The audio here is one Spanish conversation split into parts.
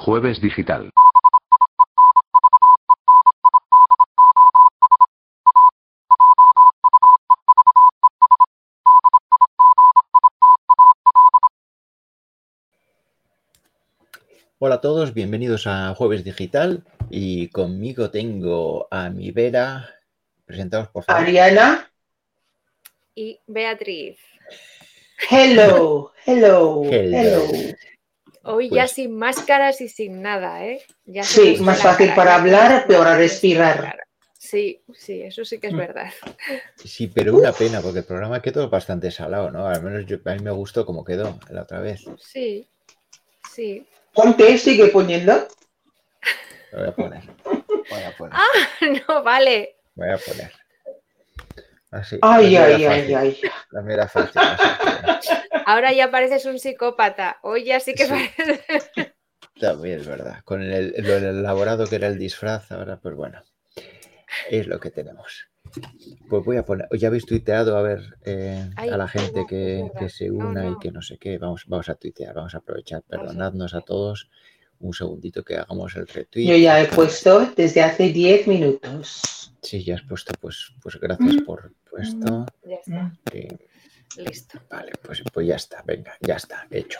Jueves Digital. Hola a todos, bienvenidos a Jueves Digital y conmigo tengo a mi Vera. Presentaos por favor. Ariana. Y Beatriz. Hello, hello, Hello. hello. Hoy ya Pues- sin máscaras y sin nada, ¿eh? Ya Sí, más fácil cara, para hablar, peor a respirar. Sí, sí, eso sí que es Mm. verdad. Sí, pero una pena porque el programa quedó bastante salado, ¿no? Al menos yo- a mí me gustó como quedó la otra vez. Sí, sí. Ponte, sigue poniendo. Lo voy a poner. Voy a poner. No, vale. Voy a poner. Así. Ay, ay, ay, ay. La mera fácil. así Ahora ya pareces un psicópata. Hoy ya sí que Sí. También es verdad. Con el, lo elaborado que era el disfraz, ahora pues bueno. Es lo que tenemos. Pues voy a poner. Ya habéis tuiteado a ver eh, Ay, a la gente no, que, se No, una y que no sé qué. Vamos, vamos a tuitear, vamos a aprovechar. Perdonadnos a todos. Un segundito que hagamos el retweet. Yo ya he puesto desde hace 10 minutos. Sí, ya has puesto, pues, pues gracias Mm. por puesto. Ya está, Sí, listo. vale, pues, pues ya está, venga, ya está, hecho.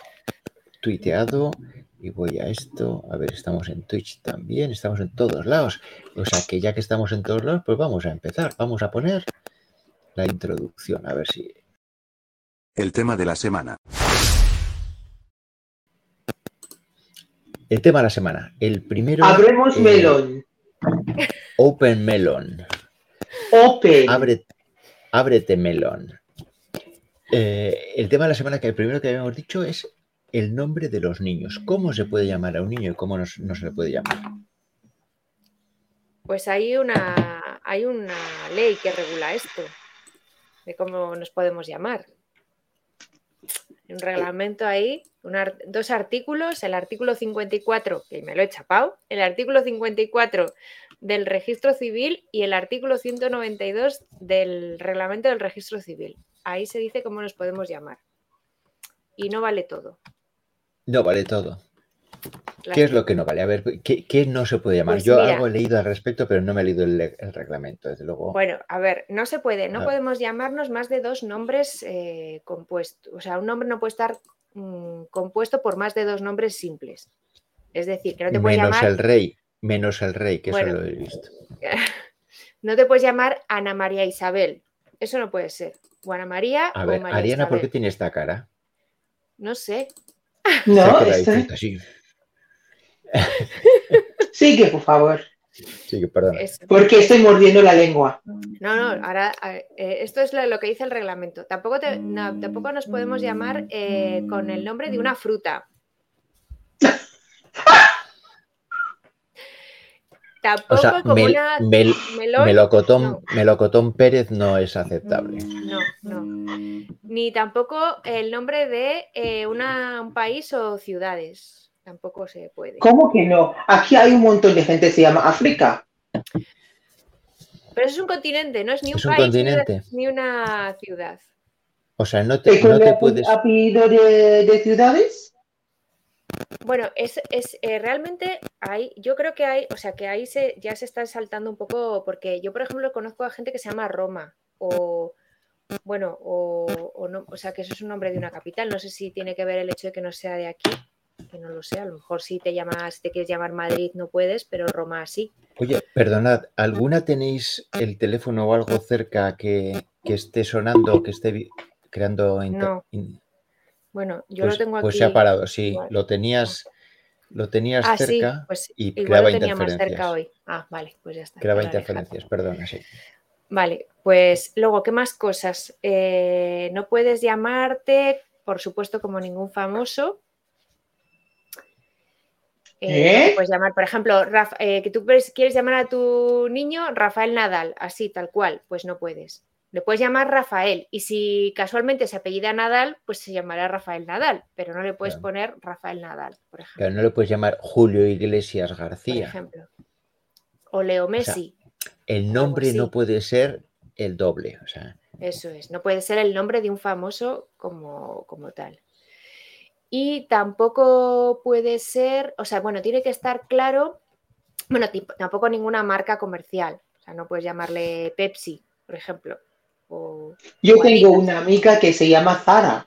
Tuiteado y voy a esto. A ver, estamos en Twitch también, estamos en todos lados. O sea que ya que estamos en todos lados, pues vamos a empezar. Vamos a poner la introducción, a ver si. El tema de la semana. El tema de la semana. El primero. Abremos eh, melón. Open Melon. Open. Abre, ábrete melón. Eh, el tema de la semana que el primero que habíamos dicho es el nombre de los niños. ¿Cómo se puede llamar a un niño y cómo no, no se le puede llamar? Pues hay una, hay una ley que regula esto, de cómo nos podemos llamar. Un reglamento ahí, dos artículos, el artículo 54, que me lo he chapado, el artículo 54 del registro civil y el artículo 192 del reglamento del registro civil. Ahí se dice cómo nos podemos llamar. Y no vale todo. No vale todo. ¿Qué es lo que no vale? A ver, ¿qué, qué no se puede llamar? Pues Yo mira. algo he leído al respecto, pero no me he leído el, reglamento, desde luego. Bueno, a ver, no se puede, no Ah. podemos llamarnos más de dos nombres eh, compuestos. O sea, un nombre no puede estar mm, compuesto por más de dos nombres simples. Es decir, que no te puedes menos llamar, el rey, menos el rey, que Bueno. eso lo he visto. no te puedes llamar Ana María Isabel. Eso no puede ser. O Ana María A o ver, María Ariana, ¿por qué Isabel. tiene esta cara? No sé. No, frita, sí. sigue, por favor. Sí, que perdona. es- Porque estoy mordiendo la lengua. No, no, ahora eh, esto es lo, lo que dice el reglamento. Tampoco, te- no, tampoco nos podemos llamar eh, con el nombre de una fruta. Tampoco O sea, como mel- una mel- melón. melocotón, no. melocotón Pérez no es aceptable. No, no. Ni tampoco el nombre de eh, una- un país o ciudades. Tampoco se puede. ¿Cómo que no? Aquí hay un montón de gente que se llama África. Pero eso es un continente, no es ni un Es un país ni una- continente. ni una ciudad. O sea, no te, ¿Y con no te puedes. apellido de, de ciudades? Bueno, es, es, eh, realmente hay, yo creo que hay, o sea, que ahí se, ya se está saltando un poco, porque yo, por ejemplo, conozco a gente que se llama Roma, o bueno, o, o no, o sea, que eso es un nombre de una capital. No sé si tiene que ver el hecho de que no sea de aquí, que no lo sé. A lo mejor si te llamas, si te quieres llamar Madrid no puedes, pero Roma sí. Oye, perdonad, ¿alguna tenéis el teléfono o algo cerca que, que esté sonando, que esté creando No, Bueno, yo pues, lo tengo aquí. pues se ha parado, sí. Lo tenías, lo tenías Ah, sí, cerca pues y igual creaba lo tenía más cerca interferencias. hoy. Ah, vale, pues ya está. Creaba interferencias, perdona, sí. Vale, pues luego, ¿qué más cosas? Eh, no puedes llamarte, por supuesto, como ningún famoso. Eh, ¿Eh? puedes llamar, por ejemplo, Rafa- eh, que tú quieres llamar a tu niño Rafael Nadal, así, tal cual, pues no puedes. Le puedes llamar Rafael y si casualmente se apellida Nadal, pues se llamará Rafael Nadal, pero no le puedes Claro. poner Rafael Nadal, por ejemplo. Claro, no le puedes llamar Julio Iglesias por García. ejemplo. O Leo sea, Messi. El nombre no puede ser el doble. O sea, Eso es, no puede ser el nombre de un famoso como, como tal. Y tampoco puede ser, o sea, bueno, tiene que estar claro, bueno, tampoco ninguna marca comercial. O sea, no puedes llamarle Pepsi, por ejemplo. o- Yo o tengo una amiga que se llama Zara.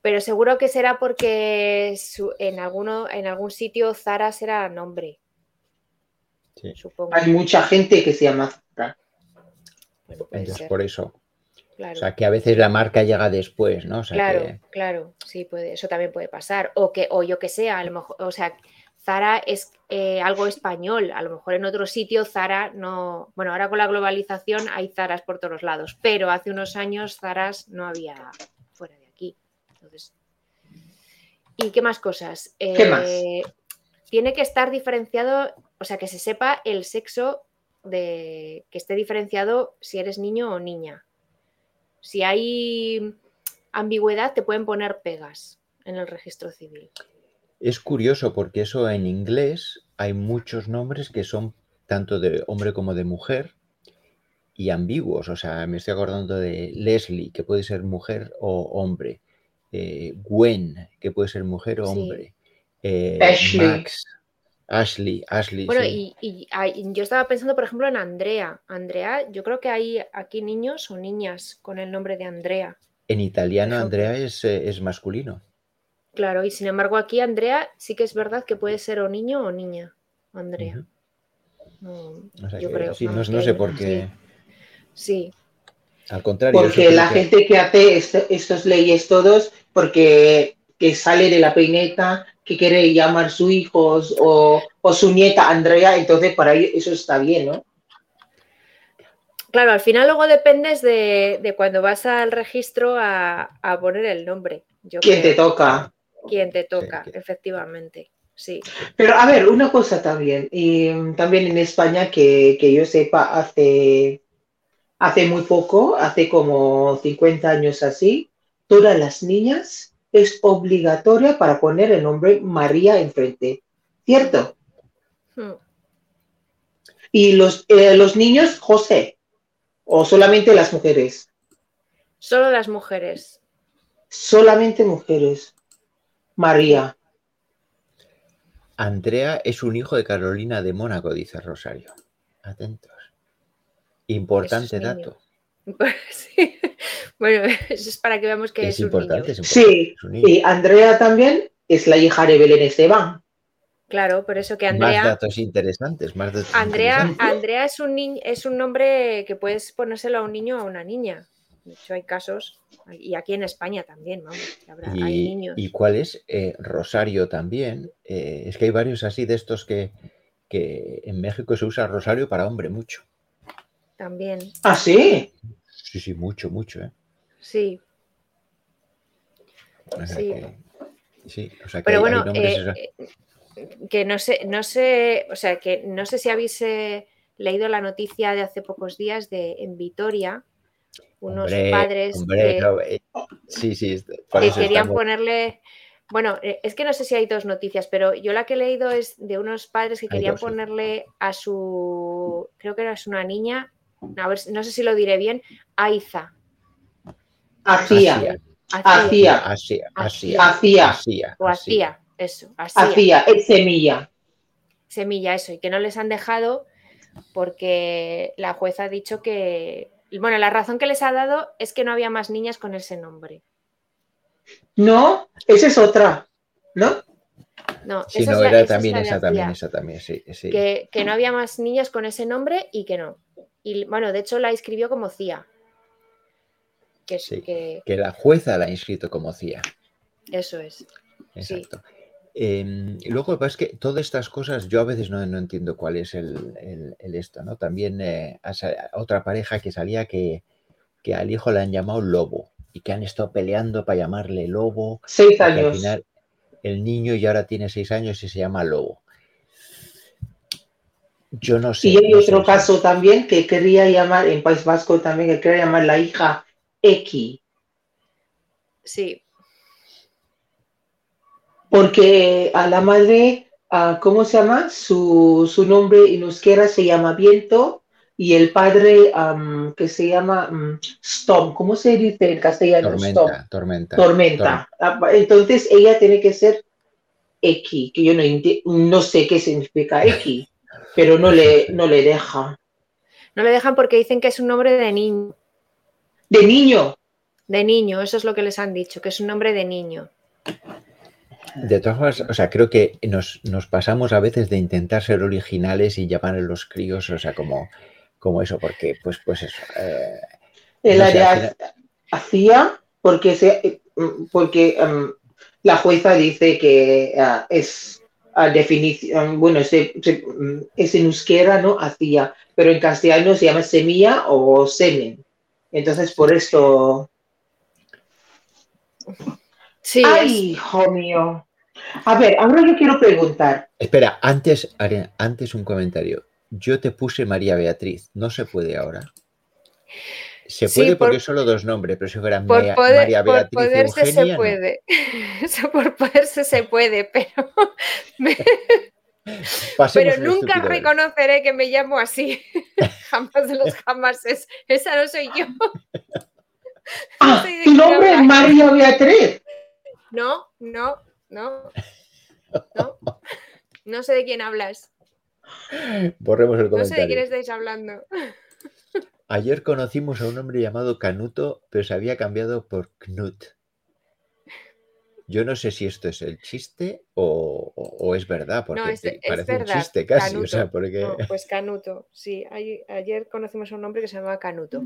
Pero seguro que será porque su- en, alguno, en algún sitio Zara será nombre, Sí. supongo. Hay mucha gente que se llama Zara. Bueno, ser, por eso. Claro. O sea, que a veces la marca llega después, ¿no? O sea, Claro, que- claro, sí, puede, eso también puede pasar. O que, o yo que sé, a lo mejor, o sea, Zara es eh, algo español. A lo mejor en otro sitio Zara no. Bueno, ahora con la globalización hay Zaras por todos lados, pero hace unos años Zaras no había fuera de aquí. Entonces. ¿Y qué más cosas? ¿Qué más? Eh, Tiene que estar diferenciado, o sea, que se sepa el sexo de que esté diferenciado si eres niño o niña. Si hay ambigüedad, te pueden poner pegas en el registro civil. Es curioso porque eso en inglés hay muchos nombres que son tanto de hombre como de mujer y ambiguos. O sea, me estoy acordando de Leslie, que puede ser mujer o hombre. eh, Gwen, que puede ser mujer o Sí. hombre. eh, Ashley. Max, Ashley, Ashley. Bueno, sí. y, y yo estaba pensando, por ejemplo, en Andrea. Andrea, yo creo que hay aquí niños o niñas con el nombre de Andrea. En italiano. Andrea es, eh, es masculino. Claro, y sin embargo aquí Andrea sí que es verdad que puede ser o niño o niña. Andrea. Ujú. No, O sea yo que creo. sí, no, no sé por qué. Sí, Al contrario. Porque la que- gente que hace est- estas leyes todos, porque que sale de la peineta, que quiere llamar su hijo o, o su nieta Andrea, entonces para ellos eso está bien, ¿no? Claro, al final luego dependes de, de cuando vas al registro a, a poner el nombre. Yo ¿Quién te toca? Quién te toca, efectivamente. Sí. Pero a ver, una cosa también, y mm, también en España que, que yo sepa, hace, hace muy poco, hace como 50 años así, todas las niñas es obligatoria para poner el nombre María enfrente, ¿cierto? Hmm. Y los, eh, los niños, José, o solamente las mujeres, Solo las mujeres. solamente mujeres, María. Andrea es un hijo de Carolina de Mónaco, dice Rosario. Atentos. Importante dato. Sí. Bueno, eso es para que veamos que Es es, un importante, niño. es importante. Sí, es un niño. y Andrea también es la hija de Belén Esteban. Claro, por eso que Más Andrea, datos interesantes, más datos Andrea, interesantes. Andrea es un niño, es un nombre que puedes ponérselo a un niño o a una niña. De hecho, hay casos, y aquí en España también, vamos, habrá- hay Y, niños. y cuál es? Eh, Rosario también. Eh, es que hay varios así de estos que, que en México se usa Rosario para hombre mucho. También, Ah, sí. Sí, sí, mucho, mucho. ¿eh? sí. O sea Sí. que, sí, o sea que Pero hay- hay bueno, nombres eh, eh, que no sé, no sé, o sea, que no sé si habéis eh, leído la noticia de hace pocos días de en Vitoria, unos Hombre, padres hombre, que, no, eh, sí, sí, que querían estamos- ponerle. Bueno, es que no sé si hay dos noticias, pero yo la que he leído es de unos padres que Hay querían dos, sí. ponerle a su, creo que era su una niña, a ver, si- no sé si lo diré bien, Aiza. Hacía, Hacía. Hacía. Hacía, Hacía. hacía, hacía, hacía, O hacía. eso, hacía. es semilla. semilla, eso, y que no les han dejado porque la jueza ha dicho que, bueno, la razón que les ha dado es que no había más niñas con ese nombre. No, esa es otra, ¿no? No, Sí, esa no, es la- era esa es también esa también, esa también, sí, sí. Que, que no había más niñas con ese nombre y que no. Y bueno, de hecho la escribió como Cía. Que, Sí. que Que la jueza la ha inscrito como CIA. eso es. Sí. Exacto. Em, y luego lo que pasa es que todas estas cosas yo a veces no, no entiendo cuál es el, el- el esto, ¿no? También eh, otra pareja que salía que, que al hijo le han llamado lobo y que han estado peleando para llamarle lobo. Seis y que al años. final el niño ya ahora tiene seis años y se llama lobo. Yo no sé. Y hay no otro caso también que quería llamar, en País Vasco también, que quería llamar la hija X, Sí, porque a la madre, ¿cómo se llama? Su, su nombre en euskera se llama Viento y el padre que se llama mm, Storm, ¿cómo se dice en castellano? Storm. Tormenta, tormenta. Tormenta. Ah, Entonces ella tiene que ser X, que yo no, enti- no sé qué significa X, pero no le, no le deja. No le dejan porque dicen que es un nombre de niño. De niño, De niño, eso es lo que les han dicho, que es un nombre de niño. De todas formas, o sea, creo que nos, nos pasamos a veces de intentar ser originales y llamar a los críos, o sea, como, como eso, porque, pues, pues eso. eh, el No área hacía porque, se, porque am, la jueza dice que ah, es a definición, bueno, se- se- es en euskera, ¿no? Hacía, pero en castellano se llama semilla o semen. Entonces, por esto Sí, Ay, hijo mío. A ver, ahora yo quiero preguntar. Espera, antes, antes un comentario. Yo te puse María Beatriz, no se puede ahora. Se Sí, puede porque por- los dos nombres, pero si fuera es, por, María, poder- María por Beatriz poderse Eugenia, se no. puede. Eso por poderse se puede, pero, me- pero un nunca reconoceré que me llamo así. Jamás de los jamases. Esa no soy yo. Ah, sé de tu quién nombre es hablas. María Beatriz. No, no, no. No, no sé de quién hablas. Borremos el No sé de comentario. quién estáis hablando. Ayer conocimos a un hombre llamado Canuto, pero se había cambiado por Knut. Yo no sé si esto es el chiste o, o- o es verdad, porque No, es, te- es parece un chiste casi, o Canuto. sea, porque No, pues Canuto. Sí, ay- ayer conocimos a un hombre que se llamaba Canuto.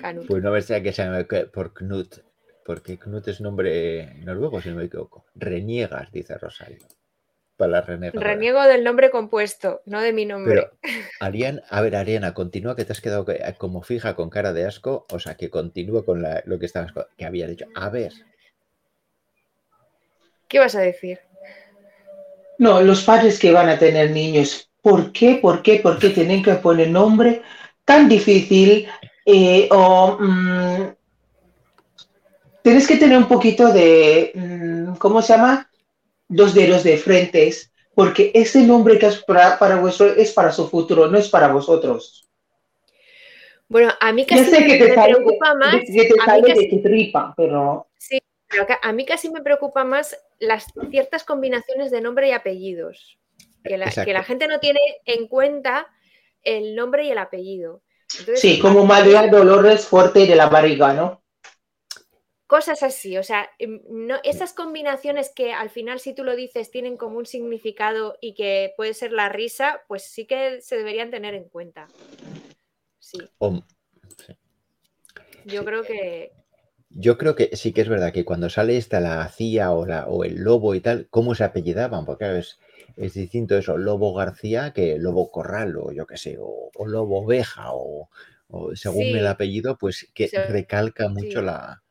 Canuto. pues no me sea que se llame por Knut, porque Knut es nombre noruego, si no me equivoco. Reniegas, dice Rosario. Para la. Reniego del nombre compuesto, no de mi nombre. Pero, Ariana, a ver, Ariana, continúa que te has quedado que- como fija con cara de asco, o sea, que continúa con la- lo que estabas que había dicho. A ver, ¿Qué vas a decir? No, los padres que van a tener niños, ¿por qué? ¿Por qué? ¿Por qué tienen que poner nombre tan difícil? Eh, o mm, tienes que tener un poquito de, mm, ¿cómo se llama? Dos dedos de frentes, porque ese nombre que es para, para vuestro es para su futuro, no es para vosotros. Bueno, a mí casi sé me, te me sale, preocupa más. que te a mí sale de tu tripa, pero Sí, pero a mí casi me preocupa más las ciertas combinaciones de nombre y apellidos. Que la, que la gente no tiene en cuenta el nombre y el apellido. Entonces, sí, como María Dolores Fuerte de la barriga, ¿no? Cosas así, o sea, em, no, esas combinaciones que al final si tú lo dices tienen como un significado y que puede ser la risa, pues sí que se deberían tener en cuenta. Sí, yo Sí. creo que yo creo que sí que es verdad que cuando sale esta la CIA o, la, o el Lobo y tal, ¿cómo se apellidaban? Porque claro, es, es distinto eso, Lobo García que Lobo Corral o yo qué sé, o, o Lobo Oveja o, o según Sí. el apellido, pues que recalca mucho la,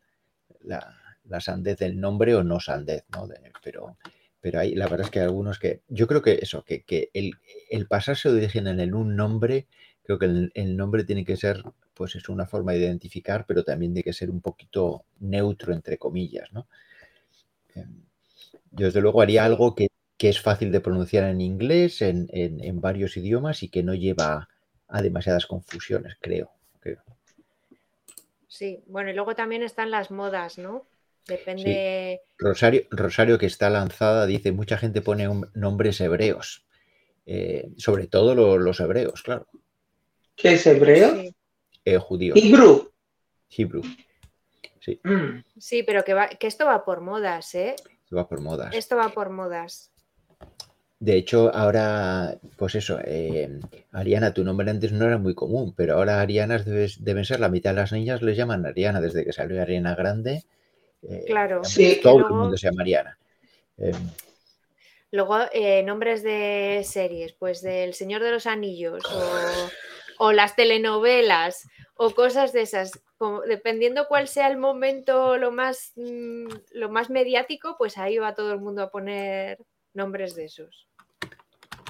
la, la sandez del nombre o no sandez, ¿no? Pero, pero hay, la verdad es que hay algunos que, yo creo que eso, que, que el, el pasarse de origen en un nombre, creo que el, el nombre tiene que ser, pues es una forma de identificar, pero también tiene que ser un poquito neutro, entre comillas, ¿no? Em, Yo desde luego haría algo que, que es fácil de pronunciar en inglés, en, en- varios idiomas y que no lleva a demasiadas confusiones, creo. Sí. Bueno, y luego también están las modas, ¿no? Depende. Rosario, Rosario, que está lanzada, dice, mucha gente pone un- nombres hebreos, eh, sobre todo lo- los hebreos, claro, ¿Qué es hebreo? Sí, eh, judíos, Hebrew. hebrew, sí, Mm. sí, pero que, va, que esto va por modas, ¿eh? se va por modas. Esto va por modas. De hecho, ahora, pues eso, eh, Ariana, tu nombre antes no era muy común, pero ahora Arianas debes- deben ser la mitad de las niñas les llaman Ariana desde que salió Ariana Grande. eh, Claro, Sí. todo el mundo se llama Ariana. Eh, Luego, eh, nombres de series, pues del Señor de los Anillos o, o las telenovelas o cosas de esas. Como, dependiendo cuál sea el momento lo más, mm, lo más mediático, pues ahí va todo el mundo a poner nombres de esos.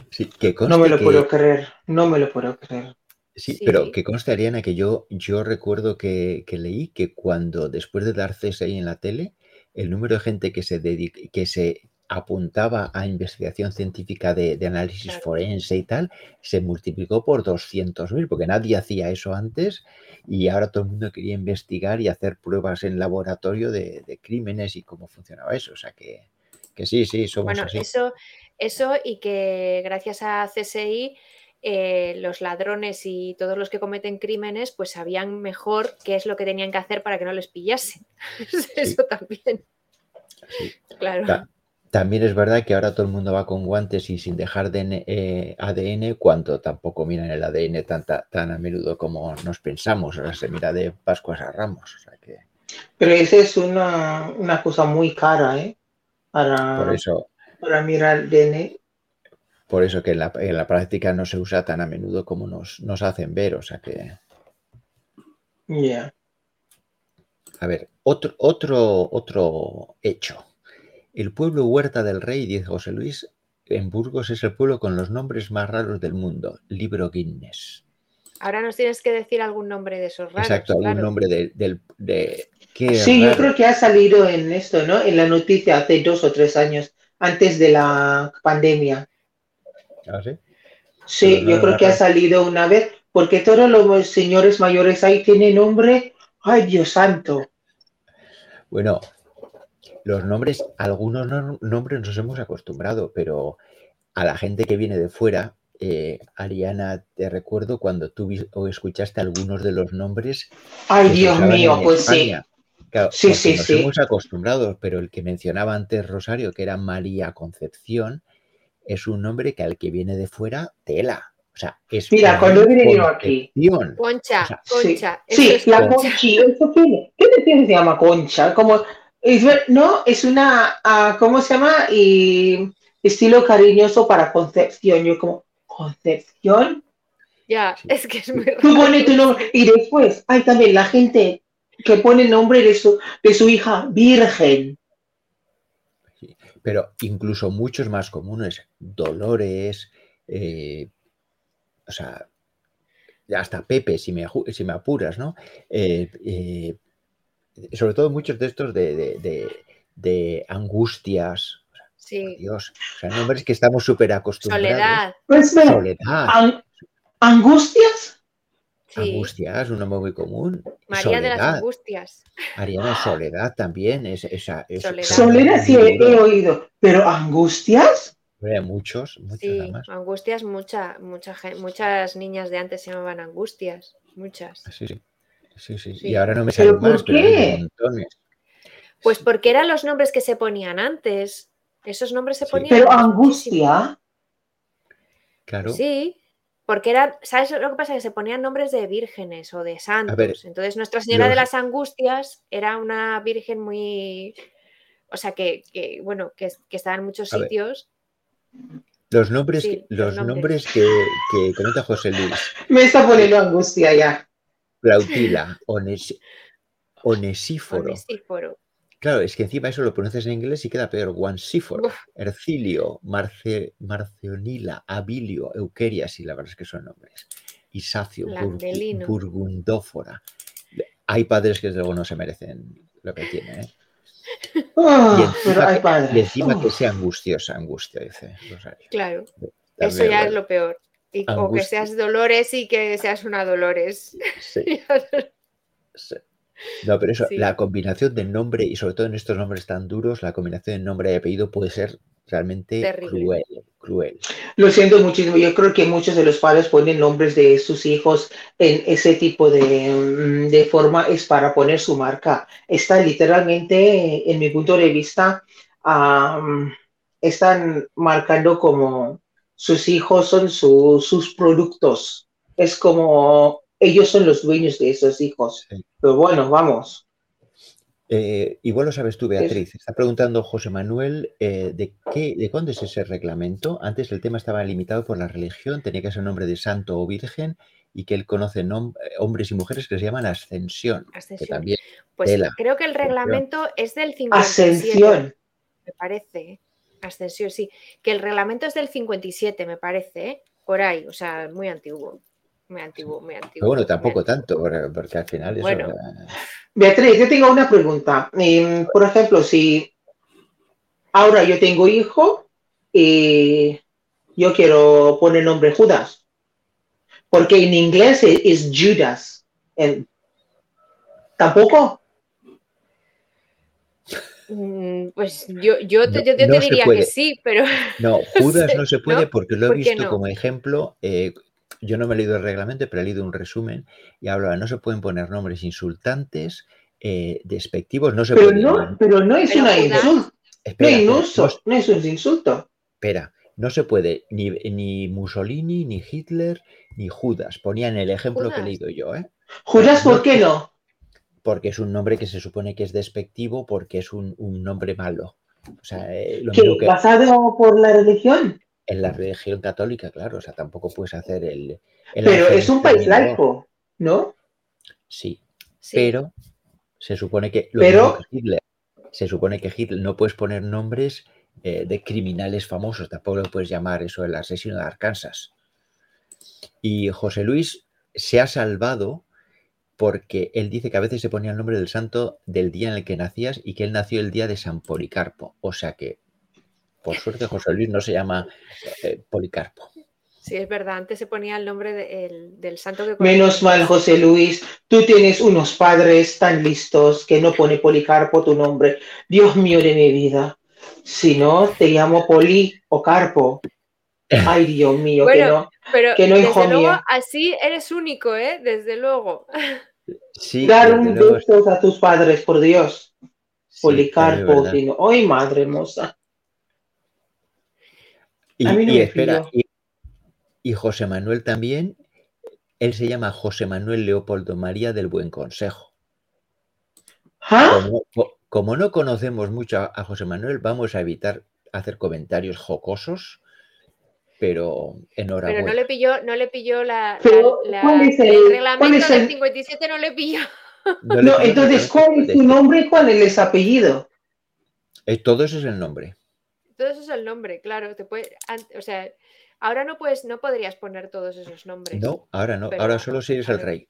sí, que No me lo que- puedo creer, no me lo puedo creer. Sí, Sí. pero que conste, Ariana, que yo, yo recuerdo que, que leí que cuando después de dar cese ahí en la tele, el número de gente que se, dedi- que se apuntaba a investigación científica de, de análisis Claro. forense y tal, se multiplicó por 200.000, porque nadie hacía eso antes y ahora todo el mundo quería investigar y hacer pruebas en laboratorio de, de crímenes y cómo funcionaba eso. O sea que, que sí, sí, somos Bueno, así. eso, eso y que gracias a CSI eh, los ladrones y todos los que cometen crímenes pues sabían mejor qué es lo que tenían que hacer para que no les pillasen. Eso también. Sí. Claro. Ta- También es verdad que ahora todo el mundo va con guantes y sin dejar DN eh, ADN, cuando tampoco miran el ADN tan, ta- tan a menudo como nos pensamos. Ahora se mira de Pascuas a Ramos. O sea que Pero esa es una, una cosa muy cara, ¿eh? Para, por eso, para mirar DN. por eso que en la, en la práctica no se usa tan a menudo como nos, nos hacen ver. O sea que, Ya. a ver, otro, otro, otro hecho. El pueblo Huerta del Rey, dice José Luis, en Burgos es el pueblo con los nombres más raros del mundo. Libro Guinness. Ahora nos tienes que decir algún nombre de esos raros. Exacto, algún claro. nombre de- qué Sí, yo creo que ha salido en esto, ¿no? En la noticia hace dos o tres años, antes de la pandemia. ¿Ah, sí? Sí, no yo creo que ha salido una vez, porque todos los señores mayores ahí tienen nombre. Ay, Dios santo. Bueno, los nombres, algunos no- nombres nos hemos acostumbrado, pero a la gente que viene de fuera, eh, Ariana, te recuerdo cuando tú o escuchaste algunos de los nombres Ay, Dios mío, pues sí. Claro, Sí, sí, nos sí. hemos acostumbrado, pero el que mencionaba antes Rosario, que era María Concepción, es un nombre que al que viene de fuera, tela. O sea, es Mira, cuando he venido aquí. Concepción. Concha, O sea, Sí, concha. eso sí, es la concha. conchi, ¿eso qué, qué decía se llama concha? Como, es no, es una, ah, ¿cómo se llama? Y estilo cariñoso para Concepción. Yo como, ¿Concepción? Ya, Sí. es que es muy Tú pones tu nombre. Y después hay también la gente que pone nombre de su, de su hija Virgen. pero incluso muchos más comunes, Dolores, eh, o sea, hasta Pepe, si me, si me apuras, ¿no? Eh, eh, sobre todo muchos de estos de, de- de- de angustias, por Sí. Dios, o sea, nombres que estamos súper acostumbrados. Soledad. Pues, Soledad, an- ¿Angustias? Sí. angustias, un nombre muy común. María de las Angustias. Ariana Soledad también, es, esa, es- Soledad. Soledad sí he, he oído, pero ¿angustias? Muchos, muchos Sí, además. Angustias, mucha, muchas niñas de antes se llamaban Angustias. Muchas. Sí, sí. Sí, sí. Sí. Y ahora no me ¿Pero salen por más, pero hay qué? montones. Pues porque eran los nombres que se ponían antes. Esos nombres se Sí. ponían Pero muchísimo. angustia. Claro. Sí, porque eran, ¿sabes lo que pasa? Que se ponían nombres de vírgenes o de santos. Entonces, Nuestra Señora de las Angustias era una virgen muy. O sea, que, que, bueno, que, que estaba en muchos A ver. sitios. Los nombres, Sí, que- los los nombres. nombres que, que comenta José Luis, Me está poniendo angustia ya. Plautila, Ones- Onesíforo. Onesíforo. Claro, es que encima eso lo pronuncias en inglés y queda peor. Uf. Ercilio, Marce, Marcionila, Abilio, Euqueria, sí, la verdad es que son nombres. Isacio. Burgundófora. Hay padres que desde luego no se merecen lo que tienen, ¿eh? Ah, Y encima pero hay que- padres. Y encima que Uf. sea angustiosa, angustia, dice Rosario. Claro, eso ya es lo peor. Y, o que seas Dolores y que seas una Dolores. sí, sí. No, pero eso, Sí. la combinación de nombre y sobre todo en estos nombres tan duros, la combinación de nombre y apellido puede ser realmente Terrible. cruel, cruel. Lo siento muchísimo. Yo creo que muchos de los padres ponen nombres de sus hijos en ese tipo de, mm, de forma, es para poner su marca. Está literalmente, en mi punto de vista, están marcando como sus hijos son su- sus productos. Es como ellos son los dueños de esos hijos. Sí. Pero bueno, vamos. Eh, igual lo sabes tú, Beatriz. Está preguntando José Manuel eh, de qué, de cuándo es ese reglamento. Antes el tema estaba limitado por la religión, tenía que ser nombre de santo o virgen, y que él conoce nom- eh, hombres y mujeres que se llaman ascensión, que Ascensión. también Pues Tela. creo que el reglamento es del 57. Ascensión. me parece. ¿eh? Ascensión, sí. Que el reglamento es del 57, me parece, ¿eh? por ahí, o sea, muy antiguo. Muy antiguo, muy antiguo. Pero bueno, tampoco tanto, porque al final eso. Bueno. Beatriz, yo tengo una pregunta. Em, por ejemplo, si ahora yo tengo hijo y yo quiero poner nombre Judas. Porque en inglés es, Judas. ¿Tampoco? Mm, Pues yo, yo te, No- yo te no se diría que sí, pero No, Judas no se puede ¿no? porque lo he ¿Por qué visto no? como ejemplo. eh, yo no me he leído el reglamento, pero he leído un resumen y hablaba, no se pueden poner nombres insultantes, eh, despectivos, no se Pero puede. no, pero no es Pero una Judas- insulto. No no, insulto. No es un insulto. espera, no se puede ni, ni Mussolini, ni Hitler, ni Judas. Ponían el ejemplo que he Judas. leído yo, ¿eh? Judas, no ¿por qué no? porque es un nombre que se supone que es despectivo porque es un, un nombre malo. O sea, eh, lo ¿Qué? que ¿Basado por la religión? En la religión católica, claro, o sea, tampoco puedes hacer el... el Pero es un país laico, ¿no? Sí, sí. pero se supone que lo Pero- que Hitler, se supone que Hitler no puedes poner nombres eh, de criminales famosos, tampoco lo puedes llamar eso el asesino de Arkansas. Y José Luis se ha salvado porque él dice que a veces se ponía el nombre del santo del día en el que nacías y que él nació el día de San Policarpo. O sea que, por suerte, José Luis no se llama eh, Policarpo. Sí, es verdad. Antes se ponía el nombre de- el- del santo que Menos mal, José Luis, tú tienes unos padres tan listos que no pone Policarpo tu nombre. Dios mío de mi vida. Si no, te llamo Poli o Carpo. Ay, Dios mío, que no. Pero que no, desde hijo luego, mío. así eres único, ¿eh? Desde luego. Sí, Dar un beso a tus padres, por Dios. sí, Policarpo, es verdad. si no. Ay, madre hermosa. Y, no espera, y, y José Manuel también, él se llama José Manuel Leopoldo María del Buen Consejo. ¿Ah? Como, co- como no conocemos mucho a, a José Manuel, vamos a evitar hacer comentarios jocosos, pero Pero enhorabuena. no le pilló, no le pilló la, Pero, la- la- ¿cuál es el- el reglamento del el- 57 no le pilló. No entonces, ¿cuál es este. nombre y cuál es el apellido? Eh, Todo eso es el nombre. Todo eso es el nombre, claro. Te puede, an- o sea, ahora no puedes, no podrías poner todos esos nombres. No, ahora no. Pero- ahora solo si eres el rey.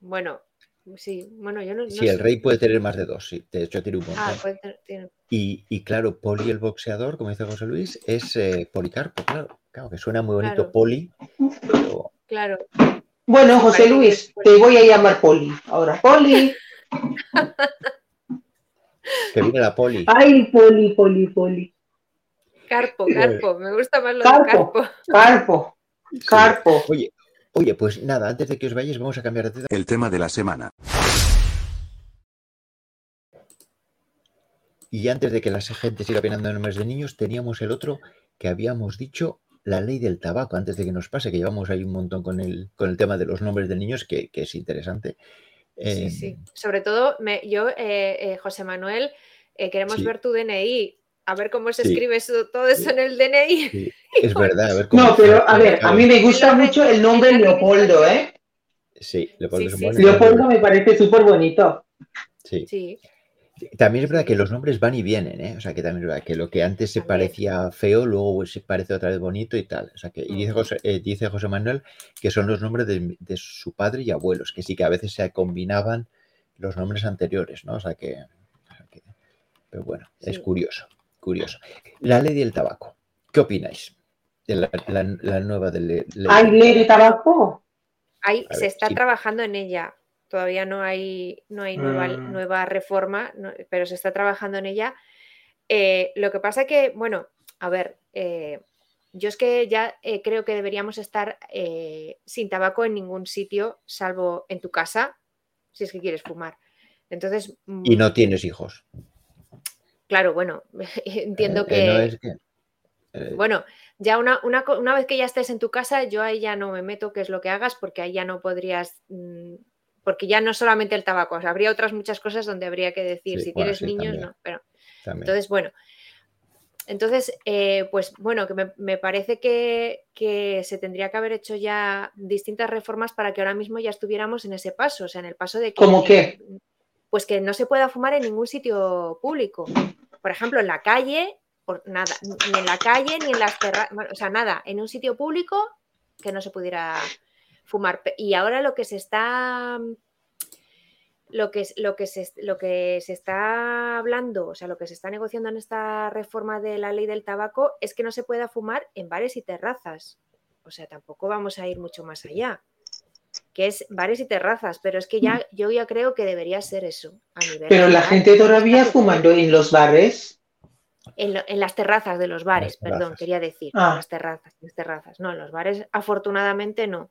Bueno, sí, bueno, yo no, no Sí, el rey puede tener más de dos. Sí, de hecho, tiene un montón. Ah, puede tener- tiene- Y, y claro, Poli el boxeador, como dice José Luis, es eh, Policarpo, claro. Claro, que suena muy bonito Claro. Poli, pero claro. Bueno, José Luis, te voy a llamar Poli. Ahora, Poli. que viene la Poli. Ay, Poli, Poli, Poli. Carpo, carpo. Me gusta más lo Carpo. de carpo. Carpo, Carpo. Oye, oye, pues nada, antes de que os vayáis, vamos a cambiar de tema. El tema de la semana. Y antes de que la gente siga opinando en nombres de niños, teníamos el otro que habíamos dicho, la ley del tabaco, antes de que nos pase, que llevamos ahí un montón con el, con el tema de los nombres de niños, que, que es interesante. Sí, Eh, sí. Sobre todo, me- yo, eh, eh, José Manuel, eh, queremos Sí. ver tu DNI. A ver cómo se Sí. escribe eso- todo eso en el DNI. sí, es verdad, a ver cómo. No, pero a ver, a mí me gusta mucho el nombre Leopoldo, ¿eh? Sí, Leopoldo. Leopoldo me parece súper bonito. Sí. También es verdad que los nombres van y vienen, ¿eh? O sea, que también es verdad que lo que antes se parecía feo, luego se parece otra vez bonito y tal. O sea, que y dice, Ujú. José, eh, dice José Manuel que son los nombres de, de su padre y abuelos, que sí que a veces se combinaban los nombres anteriores, ¿no? O sea que. o sea que- pero bueno, es curioso, curioso. La ley del tabaco. ¿Qué opináis? De la, la- la nueva de le- ley. ¿Hay ley de tabaco? Ahí se ver, está sí. trabajando en ella. Todavía no hay, no hay nueva, Mm. nueva reforma, no- pero se está trabajando en ella. Eh, lo que pasa que, bueno, a ver, eh, yo es que ya eh, creo que deberíamos estar sin tabaco en ningún sitio, salvo en tu casa, si es que quieres fumar. Entonces, Y mm, no tienes hijos. claro, bueno, entiendo que, no es que- bueno, ya una, una, una vez que ya estés en tu casa, yo ahí ya no me meto qué es lo que hagas, porque ahí ya no podrías, mm, porque ya no solamente el tabaco, o sea, habría otras muchas cosas donde habría que decir, Sí, si bueno, tienes sí, niños, también. no, pero también. entonces, bueno. Entonces, eh, pues bueno, que me, me parece que, que se tendría que haber hecho ya distintas reformas para que ahora mismo ya estuviéramos en ese paso, o sea, en el paso de que... ¿Cómo qué? Pues que no se pueda fumar en ningún sitio público. Por ejemplo, en la calle, por nada, ni en la calle, ni en las terrazas, o sea, nada, en un sitio público que no se pudiera fumar. Y ahora lo que se está lo que, lo, que se, lo que se está hablando, o sea, lo que se está negociando en esta reforma de la ley del tabaco es que no se pueda fumar en bares y terrazas. O sea, tampoco vamos a ir mucho más allá. Que es bares y terrazas, pero es que ya yo ya creo que debería ser eso. A nivel Pero la gente todavía fumando en los bares. En, lo- en las terrazas de los bares, perdón, terrazas. quería decir. Ah. En las terrazas, en las terrazas. No, en los bares, afortunadamente no.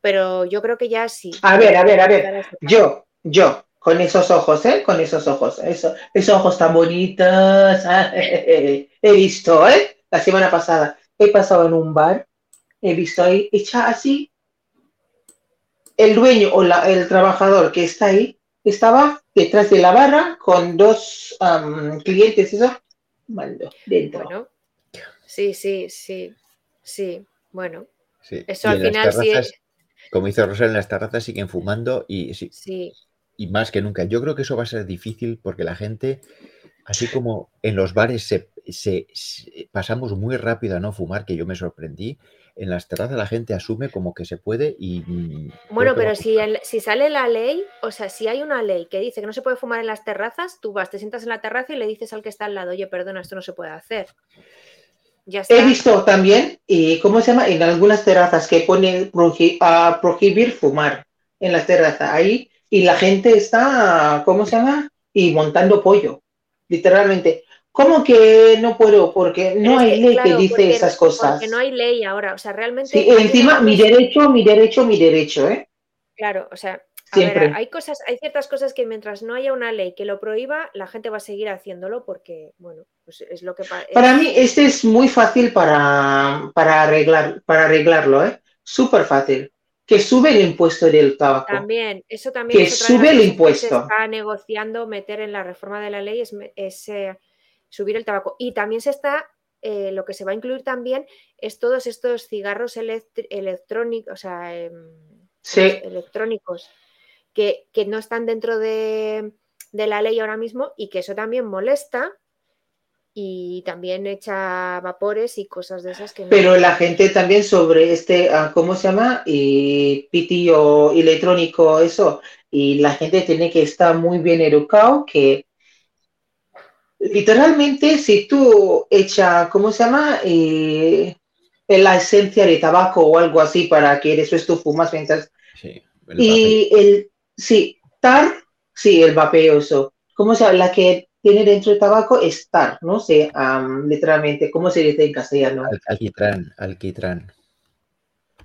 Pero yo creo que ya sí. A ver, a ver, a ver. Yo, yo, con esos ojos, ¿eh? Con esos ojos. Eso, esos ojos tan bonitos. ah, He visto, ¿eh? La semana pasada. He pasado en un bar. He visto ahí, hecha así. El dueño o la- el trabajador que está ahí estaba detrás de la barra con dos clientes, eso, mando, dentro. Bueno, sí, sí, sí, sí. Bueno, Sí. eso Y al final sí, terrazas, Como dice Rosa, en las terrazas siguen fumando y, sí, sí. y más que nunca. Yo creo que eso va a ser difícil porque la gente, así como en los bares se, se- se- pasamos muy rápido a no fumar, que yo me sorprendí, en las terrazas la gente asume como que se puede y... mm, Bueno, pero si, el- si sale la ley, o sea, si hay una ley que dice que no se puede fumar en las terrazas, tú vas, te sientas en la terraza y le dices al que está al lado, oye, perdona, esto no se puede hacer. Ya está. He visto también, y ¿cómo se llama? En algunas terrazas que pone prohi- a prohibir fumar en las terrazas ahí, y la gente está, ¿cómo se llama? Y montando pollo, literalmente. ¿Cómo que no puedo? Porque no hay que, ley claro, que dice porque- esas cosas. Porque no hay ley ahora, o sea, realmente... Sí, encima, mi derecho, mi derecho, mi derecho, ¿eh? Claro, o sea, a Siempre. ver, hay cosas, hay ciertas cosas que mientras no haya una ley que lo prohíba, la gente va a seguir haciéndolo porque, bueno, pues es lo que pa- Para mí, este es muy fácil para, para, arreglar, para arreglarlo, ¿eh? Súper fácil. Que sube el impuesto del tabaco. También, eso también Que es otra sube el cosas que impuesto. se está negociando meter en la reforma de la ley es, eh, subir el tabaco. Y también se está, eh, lo que se va a incluir también es todos estos cigarros electrónicos, o sea, em, Sí. electrónicos que, que no están dentro de, de la ley ahora mismo y que eso también molesta y también echa vapores y cosas de esas que no. Pero la gente también sobre este, ah, ¿cómo se llama? Y pitillo electrónico, eso. Y la gente tiene que estar muy bien educado que literalmente si tú echa, ¿cómo se llama? Y la esencia de tabaco o algo así para que después tú fumas mientras... Sí. Y el, sí, tar, sí, el vapeo, eso. ¿Cómo se? La que tiene dentro el tabaco es tar, ¿no? sé literalmente, ¿cómo se dice en castellano? Al- Alquitrán, alquitrán.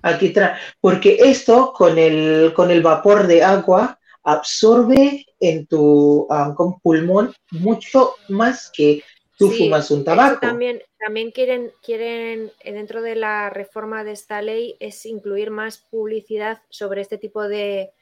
alquitrán, porque esto con el, con el vapor de agua absorbe en tu con pulmón mucho más que tú Sí, fumas un tabaco. también, también quieren, quieren, dentro de la reforma de esta ley, es incluir más publicidad sobre este tipo de,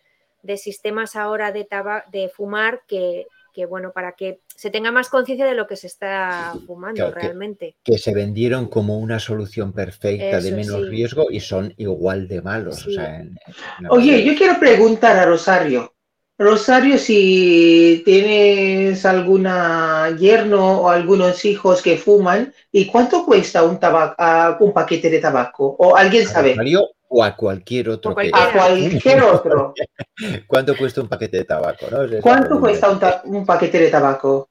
de sistemas ahora de, taba- de fumar que, que, bueno, para que se tenga más conciencia de lo que se está fumando Claro, realmente. Que se vendieron como una solución perfecta de menos sí. riesgo y son igual de malos. o sea, en- en la Oye, yo quiero preguntar a Rosario. Rosario, si tienes alguna yerno o algunos hijos que fuman, ¿y cuánto cuesta un, tabaco, un paquete de tabaco? ¿O alguien ¿A sabe? Rosario o a cualquier otro que- A cualquier otro. ¿Cuánto cuesta un paquete de tabaco? no? Es ¿Cuánto pregunta. cuesta un, ta- un paquete de tabaco?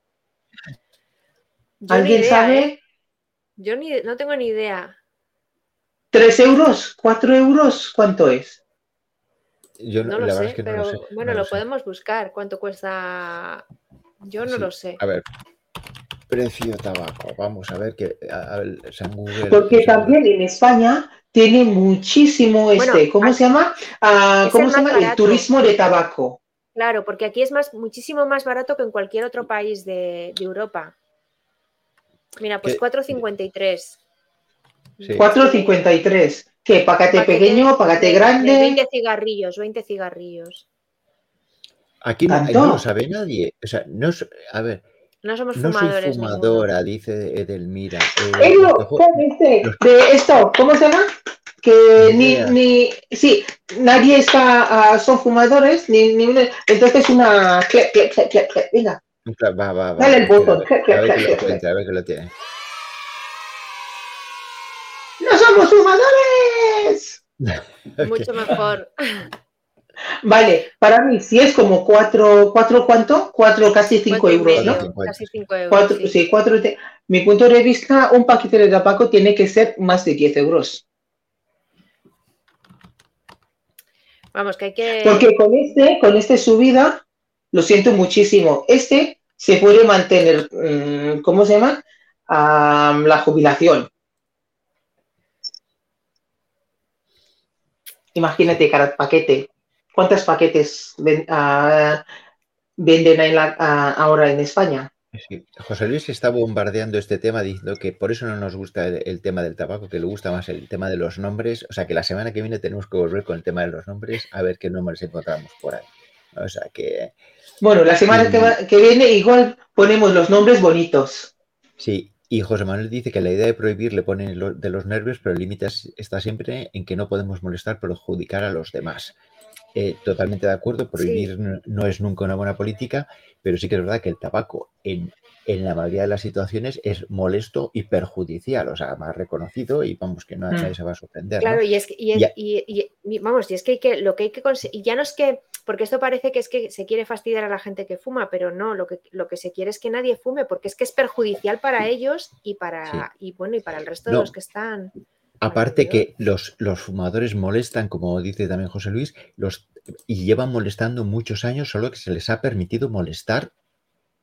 Yo ni ¿Alguien idea, sabe? ¿eh? Yo ni, no tengo ni idea. ¿Tres euros? ¿Cuatro euros? ¿Cuánto es? Yo no- No lo sé, verdad es que no pero lo sé. bueno, no lo sé. podemos buscar. ¿Cuánto cuesta? Yo no Sí, lo sé. A ver, precio tabaco. Vamos a ver que a- a- San Google. Porque también en España tiene muchísimo Bueno, este, ¿cómo aquí- se llama? Ah, ¿Cómo el se llama? El turismo de tabaco. Claro, porque aquí es más, muchísimo más barato que en cualquier otro país de, de Europa. Mira, pues ¿Qué? 4,53. Sí. 4.53. ¿Qué? ¿Paquete Paquete pequeño? ¿Paquete de- de grande? 20 cigarrillos, 20 cigarrillos. Aquí no, lo sabe nadie. O sea, no, a ver, No somos no soy fumadores. ninguno. fumadora, dice Edelmira. Eh, Ello, lo que jo- con este, de esto, ¿cómo se llama? Que Ni ni, sí, nadie está, ah, son fumadores, ni, ni una- entonces una, clap, clap, clap, clap, clap, venga, Va, va, va. Dale el botón. Ver, que lo a ver que lo tiene. ¡no somos fumadores! Mucho mejor. Vale, para mí, si es como cuatro, cuatro ¿cuánto? Cuatro, casi cinco Cuatro euros, medio, ¿no? Casi 5 euros. Cuatro, sí. sí, cuatro. mi punto de vista, un paquete de tabaco tiene que ser más de 10 euros. Vamos, que hay que. Porque con este, con este subida, lo siento muchísimo. Este se puede mantener, mm, ¿cómo se llama? Ah, la jubilación. Imagínate cada paquete. ¿Cuántos paquetes ven- ah, venden en la- ah, ahora en España? Sí, José Luis está bombardeando este tema diciendo que por eso no nos gusta el, el tema del tabaco, que le gusta más el tema de los nombres. O sea, que la semana que viene tenemos que volver con el tema de los nombres a ver qué nombres encontramos por ahí. O sea, que Bueno, la semana que, va- que viene igual ponemos los nombres bonitos. sí. Y José Manuel dice que la idea de prohibir le pone de los nervios, pero el límite es- está siempre en que no podemos molestar, perjudicar a los demás. Eh, totalmente de acuerdo, prohibir no- no es nunca una buena política, pero sí que es verdad que el tabaco en, en la mayoría de las situaciones es molesto y perjudicial, o sea, más reconocido y vamos que no, Mm. nadie se va a sorprender. ¿no? Claro, y es que, y es- Ya. y- y- y- vamos, y es que, hay que lo que hay que conseguir, y ya no es que, porque esto parece que es que se quiere fastidiar a la gente que fuma, pero no, lo que, lo que se quiere es que nadie fume, porque es que es perjudicial para ellos y para, y bueno, y para el resto de los que están. Aparte que los, los fumadores molestan, como dice también José Luis, los, y llevan molestando muchos años, solo que se les ha permitido molestar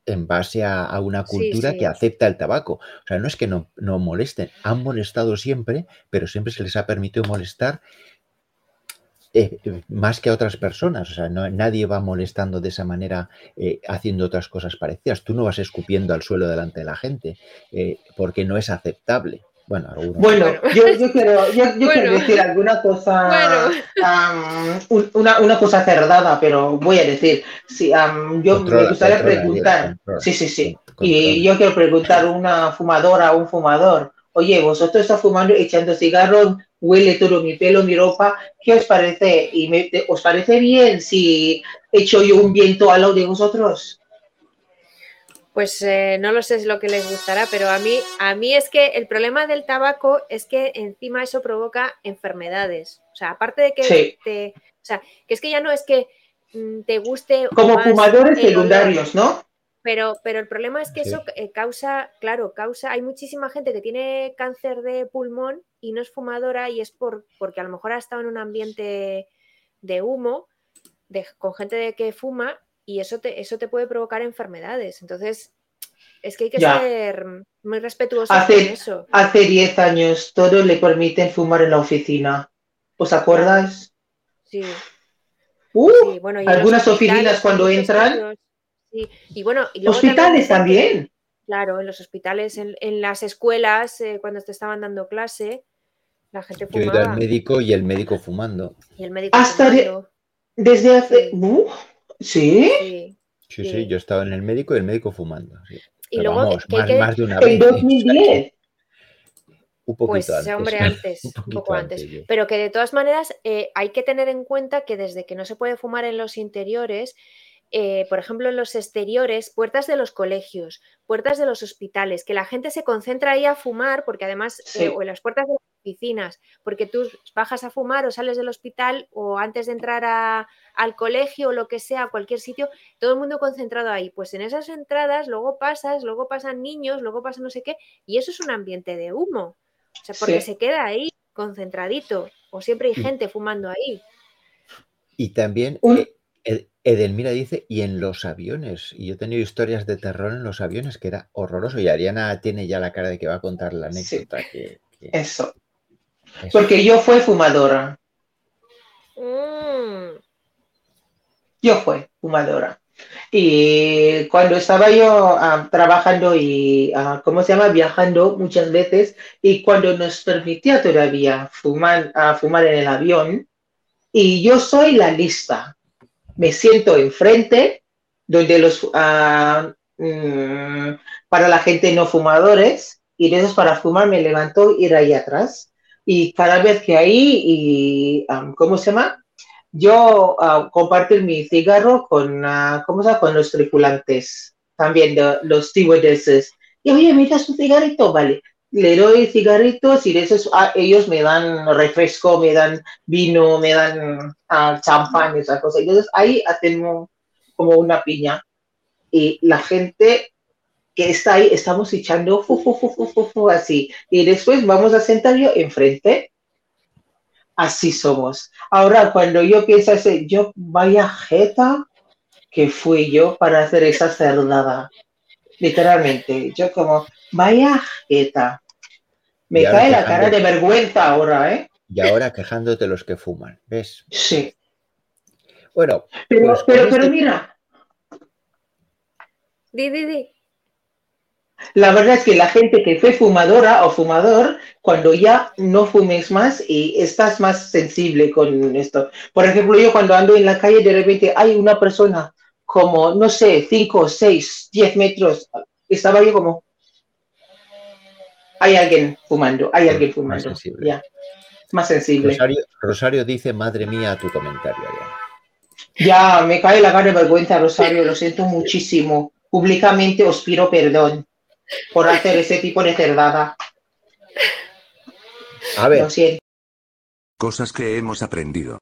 en base a, a una cultura sí. que acepta el tabaco. O sea, no es que no, no molesten, han molestado siempre, pero siempre se les ha permitido molestar eh, eh, más que a otras personas. O sea, no, nadie va molestando de esa manera eh, haciendo otras cosas parecidas. Tú no vas escupiendo al suelo delante de la gente eh, porque no es aceptable. Bueno, yo, yo quiero, yo, yo quiero Bueno. decir alguna cosa, Bueno. un- una, una cosa cerdada, pero voy a decir, sí, yo Controla, me gustaría controla, preguntar, controla, sí, sí, sí, y yo quiero preguntar a una fumadora o un fumador, oye, vosotros estás fumando, echando cigarros, huele todo mi pelo, mi ropa, ¿qué os parece? ¿Y me- te- os parece bien si echo yo un viento al lado de vosotros? Pues eh, no lo sé es lo que les gustará, pero a mí, a mí es que el problema del tabaco es que encima eso provoca enfermedades. O sea, aparte de que Sí. te. O sea, que es que ya no es que mm, te guste. Como más fumadores secundarios, ¿no? Pero, pero el problema es que Sí. eso eh, causa, claro, causa, hay muchísima gente que tiene cáncer de pulmón y no es fumadora y es por, porque a lo mejor ha estado en un ambiente de humo, de, con gente de que fuma y eso te, eso te puede provocar enfermedades. Entonces, es que hay que Ya. ser muy respetuosos Hace- con eso. Hace 10 años todos le permiten fumar en la oficina. ¿Os acordáis? Sí, Uh, sí, bueno, y algunas oficinas cuando entran. sí. Y bueno, y luego hospitales también. Claro, en los hospitales, en, en las escuelas, eh, cuando te estaban dando clase, la gente Yo he ido al fumaba médico y el médico fumando. y el médico Hasta de- Desde hace. Sí. Uh, ¿Sí? sí. Sí, Sí. sí, yo estaba en el médico y el médico fumando. sí. Y Pero luego vamos, que más, que, más de una En vez. ¿eh? 2010. Un poquito pues antes. hombre, antes, Un poco antes. Pero que de todas maneras eh, hay que tener en cuenta que desde que no se puede fumar en los interiores, eh, por ejemplo, en los exteriores, puertas de los colegios, puertas de los hospitales, que la gente se concentra ahí a fumar, porque además, Sí. eh, o en las puertas de las oficinas, porque tú bajas a fumar o sales del hospital o antes de entrar a- al colegio o lo que sea, a cualquier sitio, todo el mundo concentrado ahí. Pues en esas entradas luego pasas, luego pasan niños, luego pasa no sé qué, y eso es un ambiente de humo. O sea, porque Sí. se queda ahí concentradito, o siempre hay gente fumando ahí. Y también Un- eh, Ed- Edelmira dice, y en los aviones. Y yo he tenido historias de terror en los aviones que era horroroso. Y Ariana tiene ya la cara de que va a contar la Sí. anécdota. Que, que- Eso. Eso. Porque yo fui fumadora. Mm, Yo fui fumadora. Y cuando estaba yo ah, trabajando y, ah, ¿cómo se llama? Viajando muchas veces, y cuando nos permitía todavía fumar, ah, fumar en el avión, y yo soy la lista. Me siento enfrente, donde los, mm, para la gente no fumadores, y de esos para fumar me levanto y ir ahí atrás. Y cada vez que ahí, y, ah, ¿cómo se llama? yo ah, comparto mi cigarro con, ah, ¿cómo se llama? con los tripulantes, también de, los stewardesses. Y oye, ¿me das un cigarrito? Vale. le doy cigarritos y de esos ah, ellos me dan refresco, me dan vino, me dan ah, champán, esas cosas. Entonces ahí hacemos como una piña y la gente que está ahí, estamos echando fu, fu, fu, fu, fu, fu, así. Y después vamos a sentar yo enfrente. Así somos. Ahora, cuando yo pienso así, yo vaya jeta que fui yo para hacer esa cerdada. Literalmente. Yo como, vaya jeta. Me cae la cara de vergüenza ahora, ¿eh? Y ahora quejándote los que fuman, ¿ves? Sí. Bueno, Pero, Pues pero, este- pero mira, Di, di, di. La verdad es que la gente que fue fumadora o fumador, cuando ya no fumes más y estás más sensible con esto. Por ejemplo, yo cuando ando en la calle, de repente hay una persona como, no sé, 5, 6, 10 metros. Estaba yo como, hay alguien fumando, hay alguien Más fumando. sensible. Ya, más sensible. Rosario, Rosario dice, madre mía, a tu comentario. Adriana". Ya, me cae la cara de vergüenza, Rosario, lo siento muchísimo. Públicamente os pido perdón por hacer ese tipo de cerdada. A ver, Lo siento. Cosas que hemos aprendido.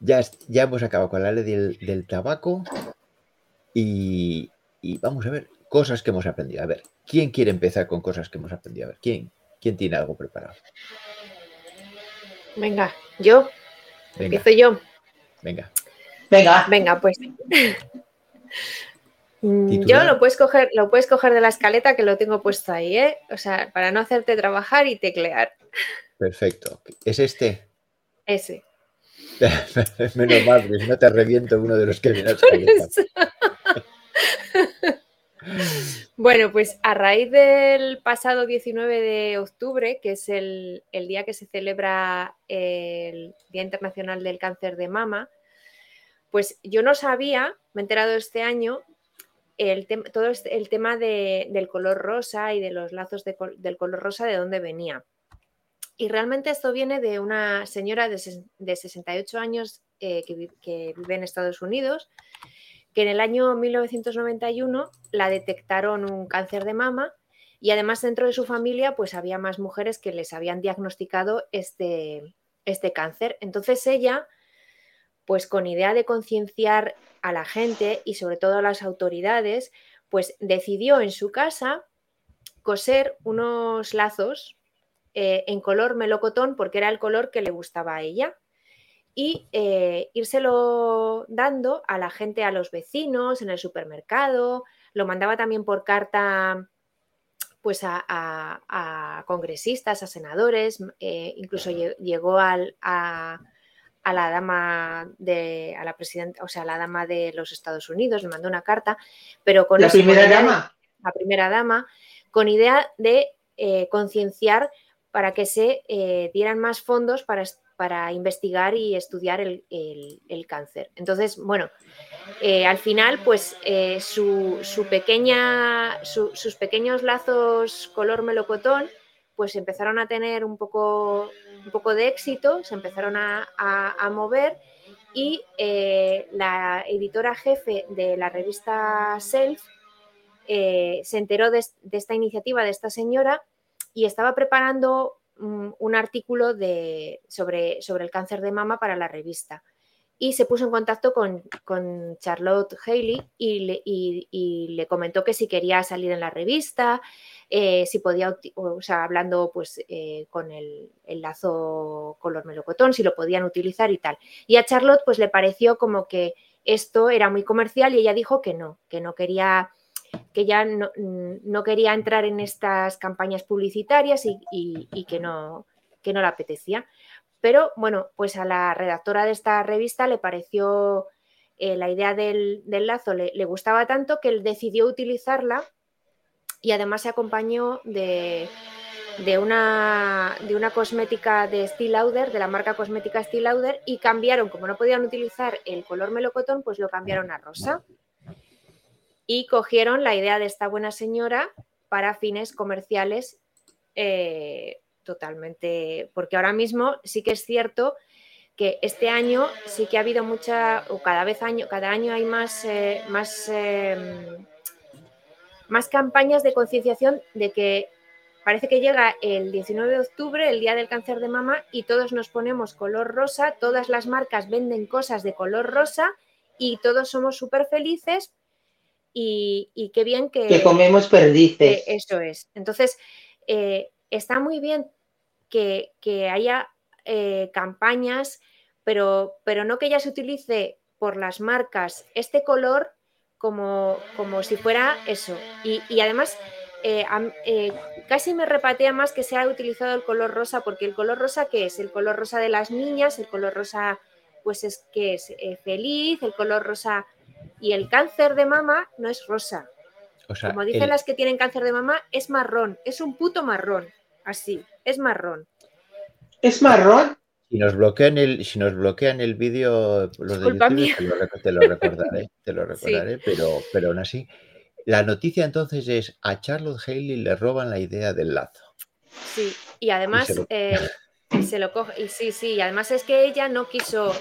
ya, ya hemos acabado con la ley del, del tabaco y, y vamos a ver cosas que hemos aprendido. A ver, ¿quién quiere empezar con cosas que hemos aprendido? A ver, ¿quién, quién tiene algo preparado? Venga, yo, Venga, empiezo yo. venga. Venga, Venga, pues. Mm, Yo lo puedes coger, lo puedes coger de la escaleta que lo tengo puesto ahí, ¿eh? O sea, para no hacerte trabajar y teclear. Perfecto. ¿Es este? Ese. Menos mal, porque si no te reviento uno de los que Por eso. Bueno, pues a raíz del pasado 19 de octubre, que es el, el día que se celebra el Día Internacional del Cáncer de Mama, pues yo no sabía, me he enterado este año, el todo este- el tema de- del color rosa y de los lazos del color rosa, de dónde venía. Y realmente esto viene de una señora de, de 68 años eh, que, que vive en Estados Unidos, que en el año 1991 la detectaron un cáncer de mama y además dentro de su familia pues había más mujeres que les habían diagnosticado este, este cáncer. Entonces ella, pues con idea de concienciar a la gente y sobre todo a las autoridades, pues decidió en su casa coser unos lazos eh, en color melocotón porque era el color que le gustaba a ella y eh, írselo dando a la gente, a los vecinos, en el supermercado, lo mandaba también por carta pues a, a- a congresistas, a senadores, eh, incluso lle- llegó al- a, a la dama de, a la presidenta, o sea, a la dama de los Estados Unidos, le mandó una carta, pero con la primera de- dama. la primera dama, con idea de eh, concienciar para que se eh, dieran más fondos para, para investigar y estudiar el, el- el cáncer. Entonces, bueno, eh, al final, pues su, su pequeña, su- sus pequeños lazos color melocotón, pues empezaron a tener un poco, un poco de éxito, se empezaron a, a- mover y eh, la editora jefe de la revista Self eh, se enteró de, de esta iniciativa de esta señora y estaba preparando mm, un artículo de, sobre, sobre el cáncer de mama para la revista. Y se puso en contacto con, con Charlotte Haley y le, y- le comentó que si quería salir en la revista, eh, si podía, o sea, hablando pues eh, con el, el lazo color melocotón, si lo podían utilizar y tal. Y a Charlotte pues le pareció como que esto era muy comercial y ella dijo que no, que no quería que ya no, no quería entrar en estas campañas publicitarias y, y- y que, no, que no le apetecía. Pero bueno, pues a la redactora de esta revista le pareció eh, la idea del, lazo, le, le gustaba tanto que él decidió utilizarla y además se acompañó de, de una, de una cosmética de Steel Lauder, de la marca cosmética Steel Lauder, y cambiaron, como no podían utilizar el color melocotón, pues lo cambiaron a rosa y cogieron la idea de esta buena señora para fines comerciales eh, totalmente, porque ahora mismo sí que es cierto que este año sí que ha habido mucha, o cada vez año, cada año hay más, eh, más, eh, más campañas de concienciación de que parece que llega el 19 de octubre, el día del cáncer de mama, y todos nos ponemos color rosa, todas las marcas venden cosas de color rosa y todos somos súper felices y, qué bien que... Que comemos perdices. eso es. Entonces, eh, está muy bien que, haya eh, campañas, pero, pero no que ya se utilice por las marcas este color como, como si fuera eso. Y, además, eh, casi me repatea más que se ha utilizado el color rosa, porque el color rosa, ¿qué es? El color rosa de las niñas, el color rosa, pues es que es feliz, el color rosa. Y el cáncer de mama no es rosa. Como dicen las que tienen cáncer de mama, es marrón, es un puto marrón. Así, es marrón. ¿Es marrón? Si nos bloquean el, si nos bloquean el vídeo, los de YouTube, te lo, recordaré, te lo recordaré, pero, pero aún así. La noticia entonces es a Charlotte Haley le roban la idea del lazo. Sí, y además eh, se lo, coge, y sí, sí, y además es que ella no quiso,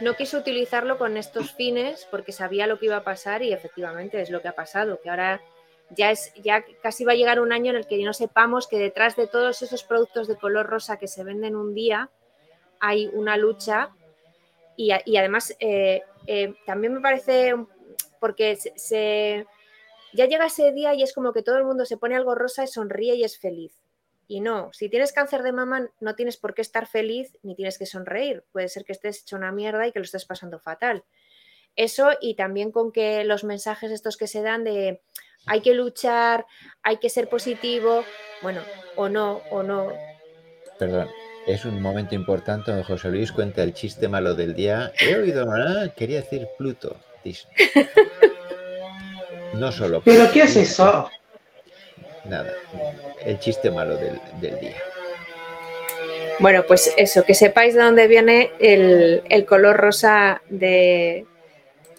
no quiso utilizarlo con estos fines porque sabía lo que iba a pasar y efectivamente es lo que ha pasado, que ahora ya es ya casi va a llegar un año en el que no sepamos que detrás de todos esos productos de color rosa que se venden un día hay una lucha y, además eh, eh, también me parece porque se, ya llega ese día y es como que todo el mundo se pone algo rosa y sonríe y es feliz. Y no, si tienes cáncer de mama no tienes por qué estar feliz ni tienes que sonreír. Puede ser que estés hecho una mierda y que lo estés pasando fatal. Eso y también con que los mensajes estos que se dan de hay que luchar, hay que ser positivo, bueno, o no, o no. Perdón, es un momento importante donde José Luis cuenta el chiste malo del día. He oído, ¿no? quería decir Pluto, No solo. ¿Pero qué es eso? Nada, el chiste malo del, día. Bueno, pues eso, que sepáis de dónde viene el, el color rosa de,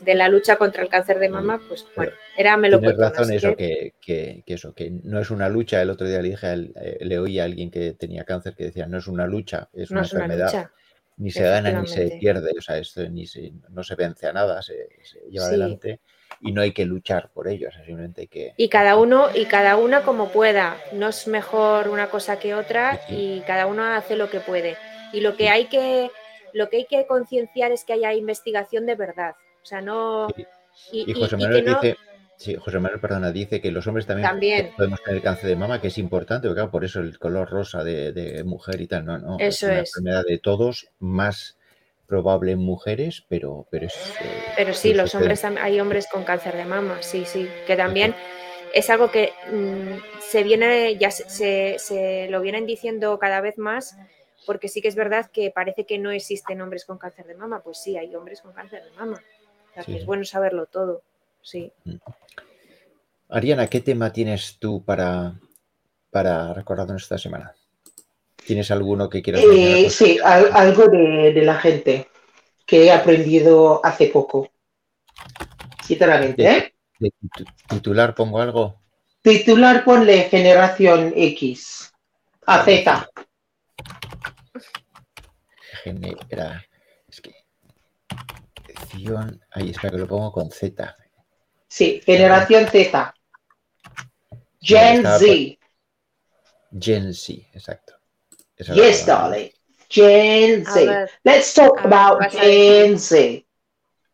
de la lucha contra el cáncer de mama, pues bueno, era me lo Tienes razón eso, que... Que, eso, que no es una lucha. El otro día le dije, eh, le oí a alguien que tenía cáncer que decía, no es una lucha, es una enfermedad. ni se gana ni se pierde, o sea, esto ni no se vence a nada, se, lleva adelante y no hay que luchar por ello, simplemente hay que... Y cada uno, y cada una como pueda, no es mejor una cosa que otra y cada uno hace lo que puede. Y lo que hay que, lo que hay que concienciar es que haya investigación de verdad, o sea, no... Y, José Manuel dice... Sí, José Manuel, perdona, dice que los hombres también, podemos tener cáncer de mama, que es importante, porque claro, por eso el color rosa de, mujer y tal, no, no. Eso es una enfermedad de todos, más probable en mujeres, pero, pero es. Eh, pero sí, los hombres hay hombres con cáncer de mama, sí, sí, que también es algo que mm, se viene, ya se, se, lo vienen diciendo cada vez más, porque sí que es verdad que parece que no existen hombres con cáncer de mama, pues sí, hay hombres con cáncer de mama. Es bueno saberlo todo, sí. Mm. Ariana, ¿qué tema tienes tú para, para recordarnos esta semana? ¿Tienes alguno que quieras eh, Sí, algo de, la gente que he aprendido hace poco. Sinceramente, ¿eh? De titular pongo algo. Titular ponle generación X a Z. Genera. Es que Ahí espera que lo pongo con Z. Sí, generación Z. Gen Z. Gen Z, exacto. yes, darling. Gen Z. Let's talk about Gen Z.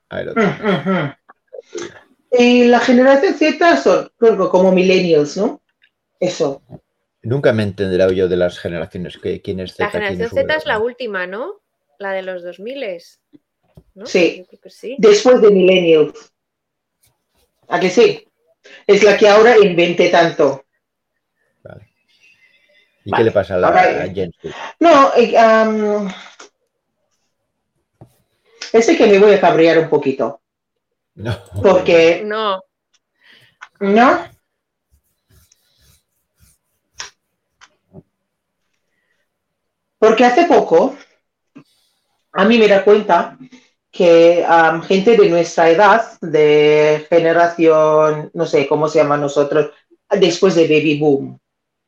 Ahí lo tengo. Y la generación Z son como millennials, ¿no? Eso. Nunca me entenderá yo de las generaciones. ¿Quién es Z? La generación Z es la última, ¿no? La de los 2000. Sí. Después de Millennials. ¿A que sí? Es la que ahora invente tanto. Vale. ¿Y qué le pasa a, la, a No, um, ese que me voy a cabrear un poquito. No. Porque. No. ¿No? Porque hace poco a mí me da cuenta que gente de nuestra edad, de generación, no sé cómo se llama nosotros, después de Baby Boom.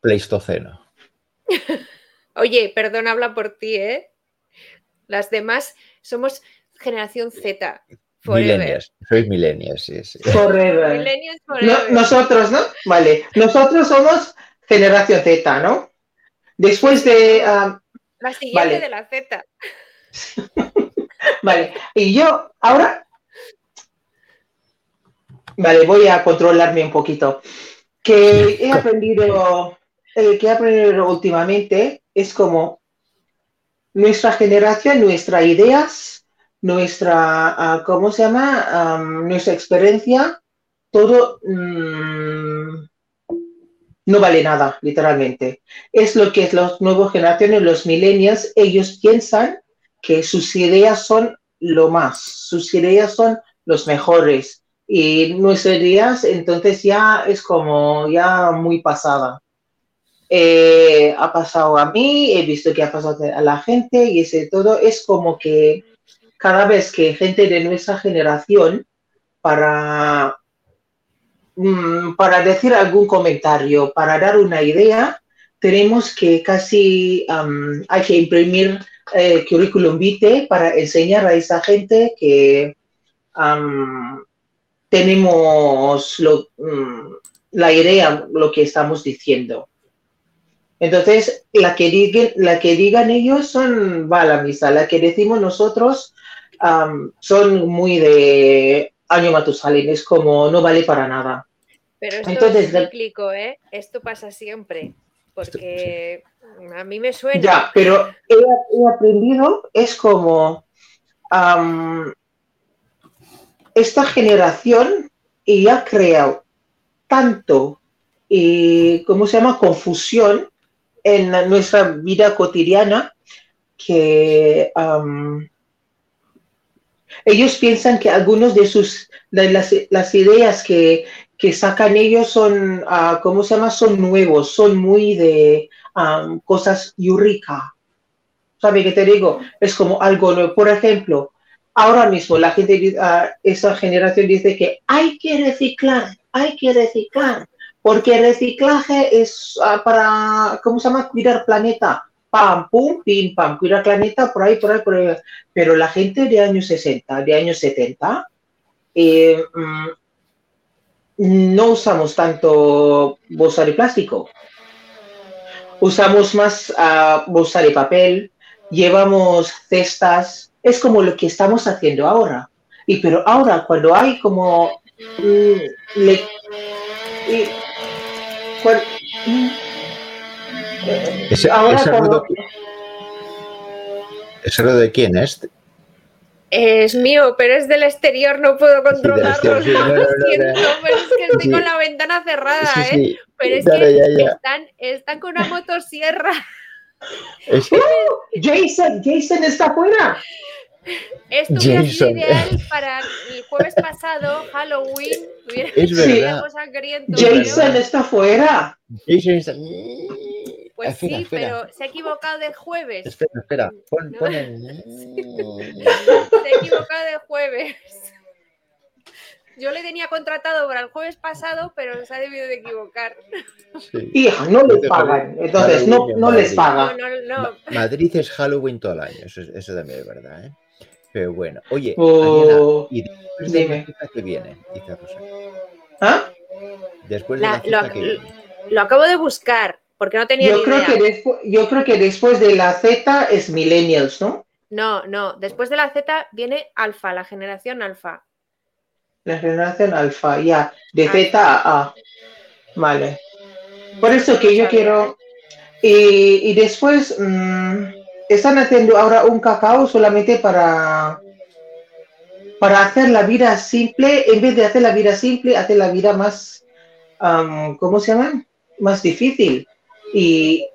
Pleistoceno. Oye, perdón, habla por ti, ¿eh? Las demás somos generación Z. Forever. Millennials. Sois millennials, sí, sí. Forever. Millennials No- forever. nosotros, ¿no? Vale. Nosotros somos generación Z, ¿no? Después de. La siguiente vale. de la Z. vale. Y yo, ahora. Vale, voy a controlarme un poquito. Que he aprendido. eh, que he aprendido últimamente es como nuestra generación, nuestras ideas, nuestra. ah, ¿Cómo se llama? Am, nuestra experiencia, todo. mm, no vale nada, literalmente. Es lo que las nuevas generaciones, los millennials, ellos piensan que sus ideas son lo más, sus ideas son los mejores. Y nuestras ideas, entonces ya es como ya muy pasada. Eh, ha pasado a mí, he visto que ha pasado a la gente y ese todo es como que cada vez que gente de nuestra generación para mm, para decir algún comentario, para dar una idea, tenemos que casi hay que imprimir eh, currículum vitae para enseñar a esa gente que tenemos lo- mm, la idea, lo que estamos diciendo. Entonces, la que, digan, la que digan ellos son, va a la misa, la que decimos nosotros son muy de año Matusalén, es como no vale para nada. Pero esto Entonces, es cíclico, ¿eh? Esto pasa siempre. Porque a mí me suena. Ya, pero he, aprendido, es como esta generación y ha creado tanto, y, ¿cómo se llama?, confusión en nuestra vida cotidiana que ellos piensan que algunos de sus, de las, las ideas que, que sacan ellos son, ah, ¿cómo se llama?, son nuevos, son muy de um, cosas eureka. ¿Sabe qué te digo? Es como algo nuevo. Por ejemplo, ahora mismo la gente, di- ah, esa generación dice que hay que reciclar, hay que reciclar, porque reciclaje es ah, para, ¿cómo se llama? Cuidar planeta. Pam, pum, pim, pam, cuidar planeta por ahí, por ahí, por ahí. Pero la gente de años 60, de años 70, eh, mm, no usamos tanto bolsa de plástico usamos más ah, bolsa de papel, llevamos cestas, es como lo que estamos haciendo ahora. Y pero ahora cuando hay como mm, le- y mm, Ese, ahora ese cuando- ruido, ¿Ese ruido de quién es? Es mío, pero es del exterior, no puedo controlarlo. exterior, sí, no, no, lo no, siento, pero es que estoy Sí. con la ventana cerrada, Sí, ¿eh? Pero es que ya, ya. Están, están con una motosierra. Es que- Jason, Jason está afuera. Esto hubiera sido ideal para el jueves pasado, Halloween. Hubiera Es verdad. pero- Jason está afuera. Jason está- Pues Espera, sí, espera. pero se ha equivocado de jueves. Espera, espera. Pon, No. pon el- Se ha equivocado de jueves. Yo le tenía contratado para el jueves pasado, pero se ha debido de equivocar. Sí. Hija, no les pagan. Entonces, no, no les No, pagan. no, no. Ma- Madrid es Halloween todo el año, eso, es- eso también es verdad, ¿eh? Pero bueno, oye, Oh, Ariana, y después de dime. la cita que viene, dice Rosa. ¿Ah? Después de La- la lo- que viene. Lo acabo de buscar porque no tenía Yo ni creo, idea. que despu- yo creo que después de la Z es Millennials, ¿no? No, no. Después de la Z viene Alfa, la generación Alfa. La generación alfa, ya, de. Z a A. Vale. Por eso que yo quiero. Y, y después mm, están haciendo ahora un cacao solamente para. Para hacer la vida simple, en vez de hacer la vida simple, hacer la vida más. am, ¿Cómo se llama? Más difícil. Y,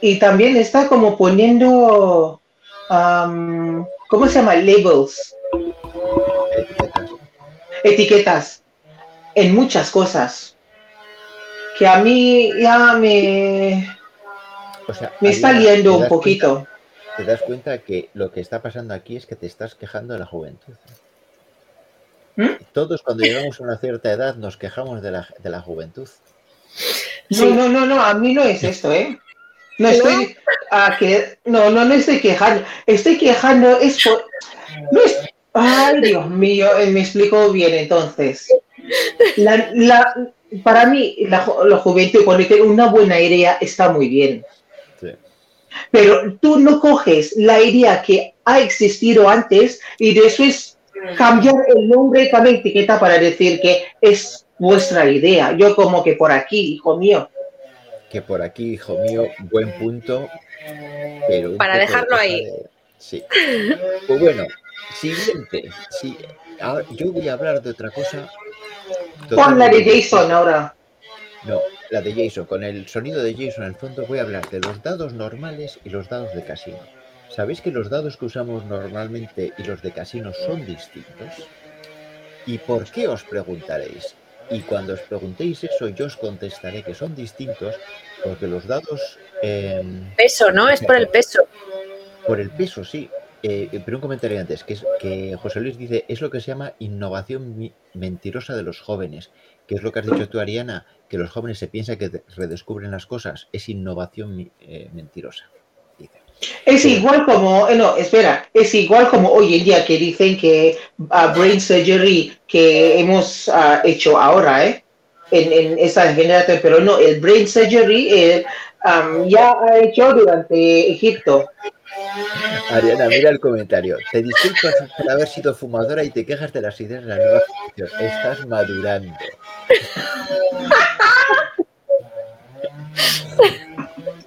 y también está como poniendo. am, ¿Cómo se llama? Labels. Etiquetas en muchas cosas que a mí ya me, O sea, me está liando ¿te un poquito. cuenta- te das cuenta que lo que está pasando aquí es que te estás quejando de la juventud. ¿Mm? Todos cuando llegamos a una cierta edad nos quejamos de la, de la juventud. No, no, no, no, a mí no es esto, ¿eh? No estoy a que no, no, no estoy quejando. Estoy quejando es por no es Ay, Dios mío, eh, me explico bien entonces. La- la- para mí, la, la juventud, cuando tiene una buena idea, está muy bien. Sí. Pero tú no coges la idea que ha existido antes y después cambiar el nombre y cada etiqueta para decir que es vuestra idea. Yo como que por aquí, hijo mío. Que por aquí, hijo mío, buen punto. Pero Para de dejarlo ahí. Sí. Pues bueno, siguiente. Sí, ahora yo voy a hablar de otra cosa. Pon la de Jason ahora. No, la de Jason. Con el sonido de Jason al fondo voy a hablar de los dados normales y los dados de casino. ¿Sabéis que los dados que usamos normalmente y los de casino son distintos? ¿Y por qué os preguntaréis? Y cuando os preguntéis eso, yo os contestaré que son distintos porque los dados, em, Peso, ¿no? Es por el peso. por el peso, sí. Eh, pero un comentario antes, que, es, que José Luis dice, es lo que se llama innovación mentirosa de los jóvenes, que es lo que has dicho tú, Ariana, que los jóvenes se piensan que de- redescubren las cosas, es innovación eh, mentirosa. Dice. Es igual como, eh, no, espera, es igual como hoy en día que dicen que ah, brain surgery que hemos ah, hecho ahora, ¿eh? En, en esa generación, pero no, el brain surgery eh, am, ya ha hecho durante Egipto. Ariana, mira el comentario. Te disculpas por haber sido fumadora y te quejas de las ideas de la nueva generación. Estás madurando.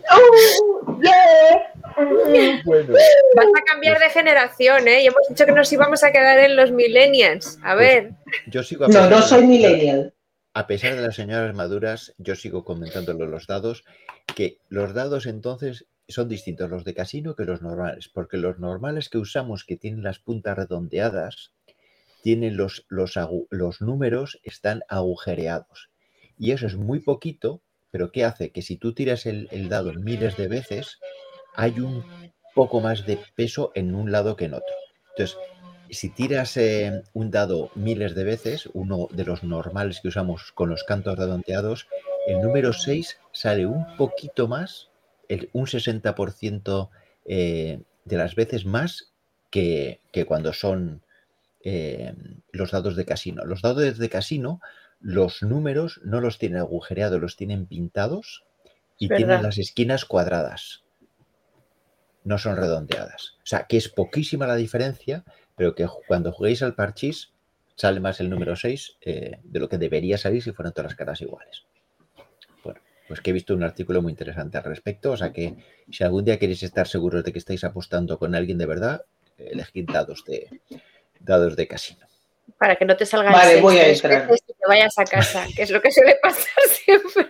Oh, yeah. Bueno, Vas a cambiar de generación, ¿eh? Y hemos dicho que nos íbamos a quedar en los millennials. A ver, yo sigo a No, pesar no de soy las- millennial. A pesar de las señoras maduras, yo sigo comentándolo los dados, que los dados entonces son distintos los de casino que los normales, porque los normales que usamos que tienen las puntas redondeadas, tienen los, los, los números están agujereados. Y eso es muy poquito, pero ¿qué hace? Que si tú tiras el, el dado miles de veces, hay un poco más de peso en un lado que en otro. Entonces, si tiras eh, un dado miles de veces, uno de los normales que usamos con los cantos redondeados, el número 6 sale un poquito más, el- un 60% eh, de las veces más que, que cuando son eh, los dados de casino. Los dados de casino, los números no los tienen agujereados, los tienen pintados y tienen las esquinas cuadradas. No son redondeadas. O sea, que es poquísima la diferencia, pero que cuando juguéis al parchís sale más el número 6 eh, de lo que debería salir si fueran todas las caras iguales. Pues que he visto un artículo muy interesante al respecto, o sea que si algún día queréis estar seguros de que estáis apostando con alguien de verdad, eh, elegid dados de, dados de casino. para que no te salga el Vale, seis voy a entrar. veces y te vayas a casa, que es lo que suele pasar siempre.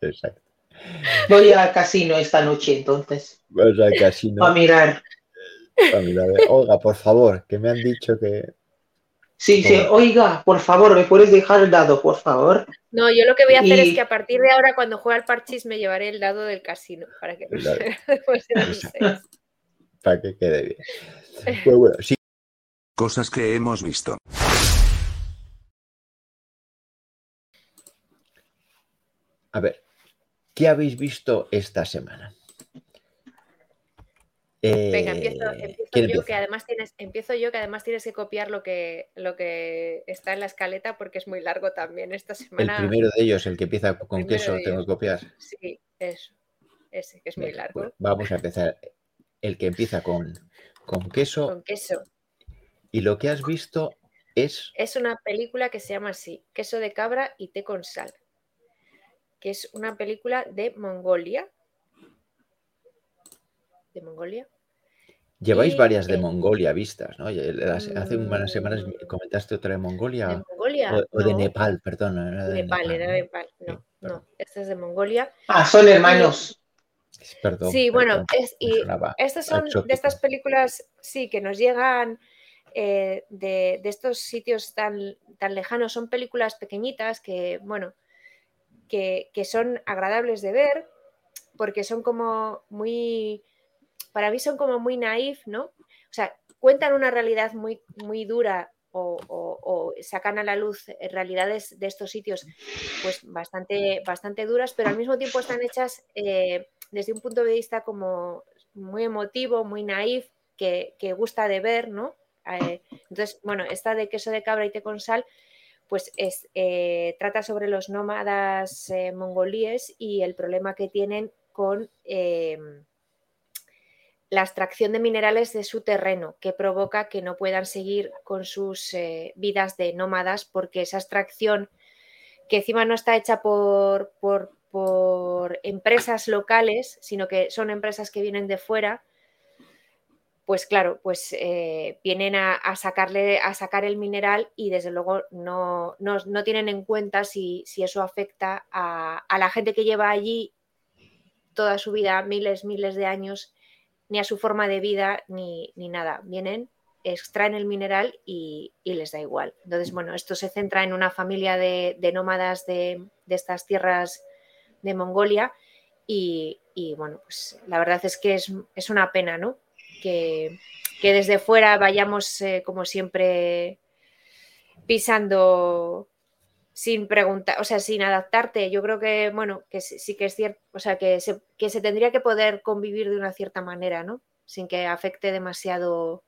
Exacto. Voy al casino esta noche entonces, Vas al casino. a mirar. a mirar, eh, Olga, por favor, que me han dicho que. Sí, sí, oiga, por favor, ¿me puedes dejar el dado, por favor? No, yo lo que voy a hacer Y- es que a partir de ahora, cuando juegue al parchís, me llevaré el dado del casino para que no después de para que quede bien. Pues bueno, sí, Cosas que hemos visto. A ver, ¿qué habéis visto esta semana? Venga, Eh, empiezo, empiezo ¿quién yo, que además tienes, empiezo yo, que además tienes que copiar lo que, lo que está en la escaleta porque es muy largo también esta El semana. primero de ellos, el que empieza con queso, tengo que copiar. Sí, eso. Ese, que es muy largo. pues vamos a empezar. El que empieza con, con queso Con queso. y lo que has visto es Es una película que se llama así, Queso de cabra y té con sal. Que es una película de Mongolia. ¿De Mongolia? Lleváis Y, varias de eh, Mongolia vistas, ¿no? Las- Hace unas semanas Mm. comentaste otra de Mongolia ¿De Mongolia? o, o de Nepal, perdón. no era de Nepal, era ¿no? de Nepal. No, Sí, no, esta es de Mongolia. Ah, son hermanos. Perdón. Sí, bueno, perdón, es, me y estas son exótico. de estas películas, sí, que nos llegan eh, de, de estos sitios tan, tan lejanos. Son películas pequeñitas que, bueno, que, que son agradables de ver porque son como muy, para mí son como muy naif, ¿no? O sea, cuentan una realidad muy, muy dura o, sacan a la luz realidades de estos sitios pues bastante, bastante duras, pero al mismo tiempo están hechas eh, desde un punto de vista como muy emotivo, muy naif, que, que gusta de ver, ¿no? eh, entonces, bueno, esta de queso de cabra y té con sal, pues es, eh, trata sobre los nómadas mongolíes y el problema que tienen con la extracción de minerales de su terreno, que provoca que no puedan seguir con sus vidas de nómadas porque esa extracción que encima no está hecha por, por, empresas locales, sino que son empresas que vienen de fuera, pues claro, pues eh, vienen a, sacarle, a sacar el mineral y desde luego no, no, tienen en cuenta si, si eso afecta a, a, la gente que lleva allí toda su vida, miles, miles de años, ni a su forma de vida, ni, ni nada. Vienen extraen el mineral y, les da igual. Entonces, bueno, esto se centra en una familia de, nómadas de, estas tierras de Mongolia y, bueno, pues la verdad es que es, una pena, ¿no? Que, desde fuera vayamos, eh, como siempre, pisando sin preguntar, o sea, sin adaptarte. Yo creo que, bueno, que sí que es cierto, o sea, que se, que se tendría que poder convivir de una cierta manera, ¿no? Sin que afecte demasiado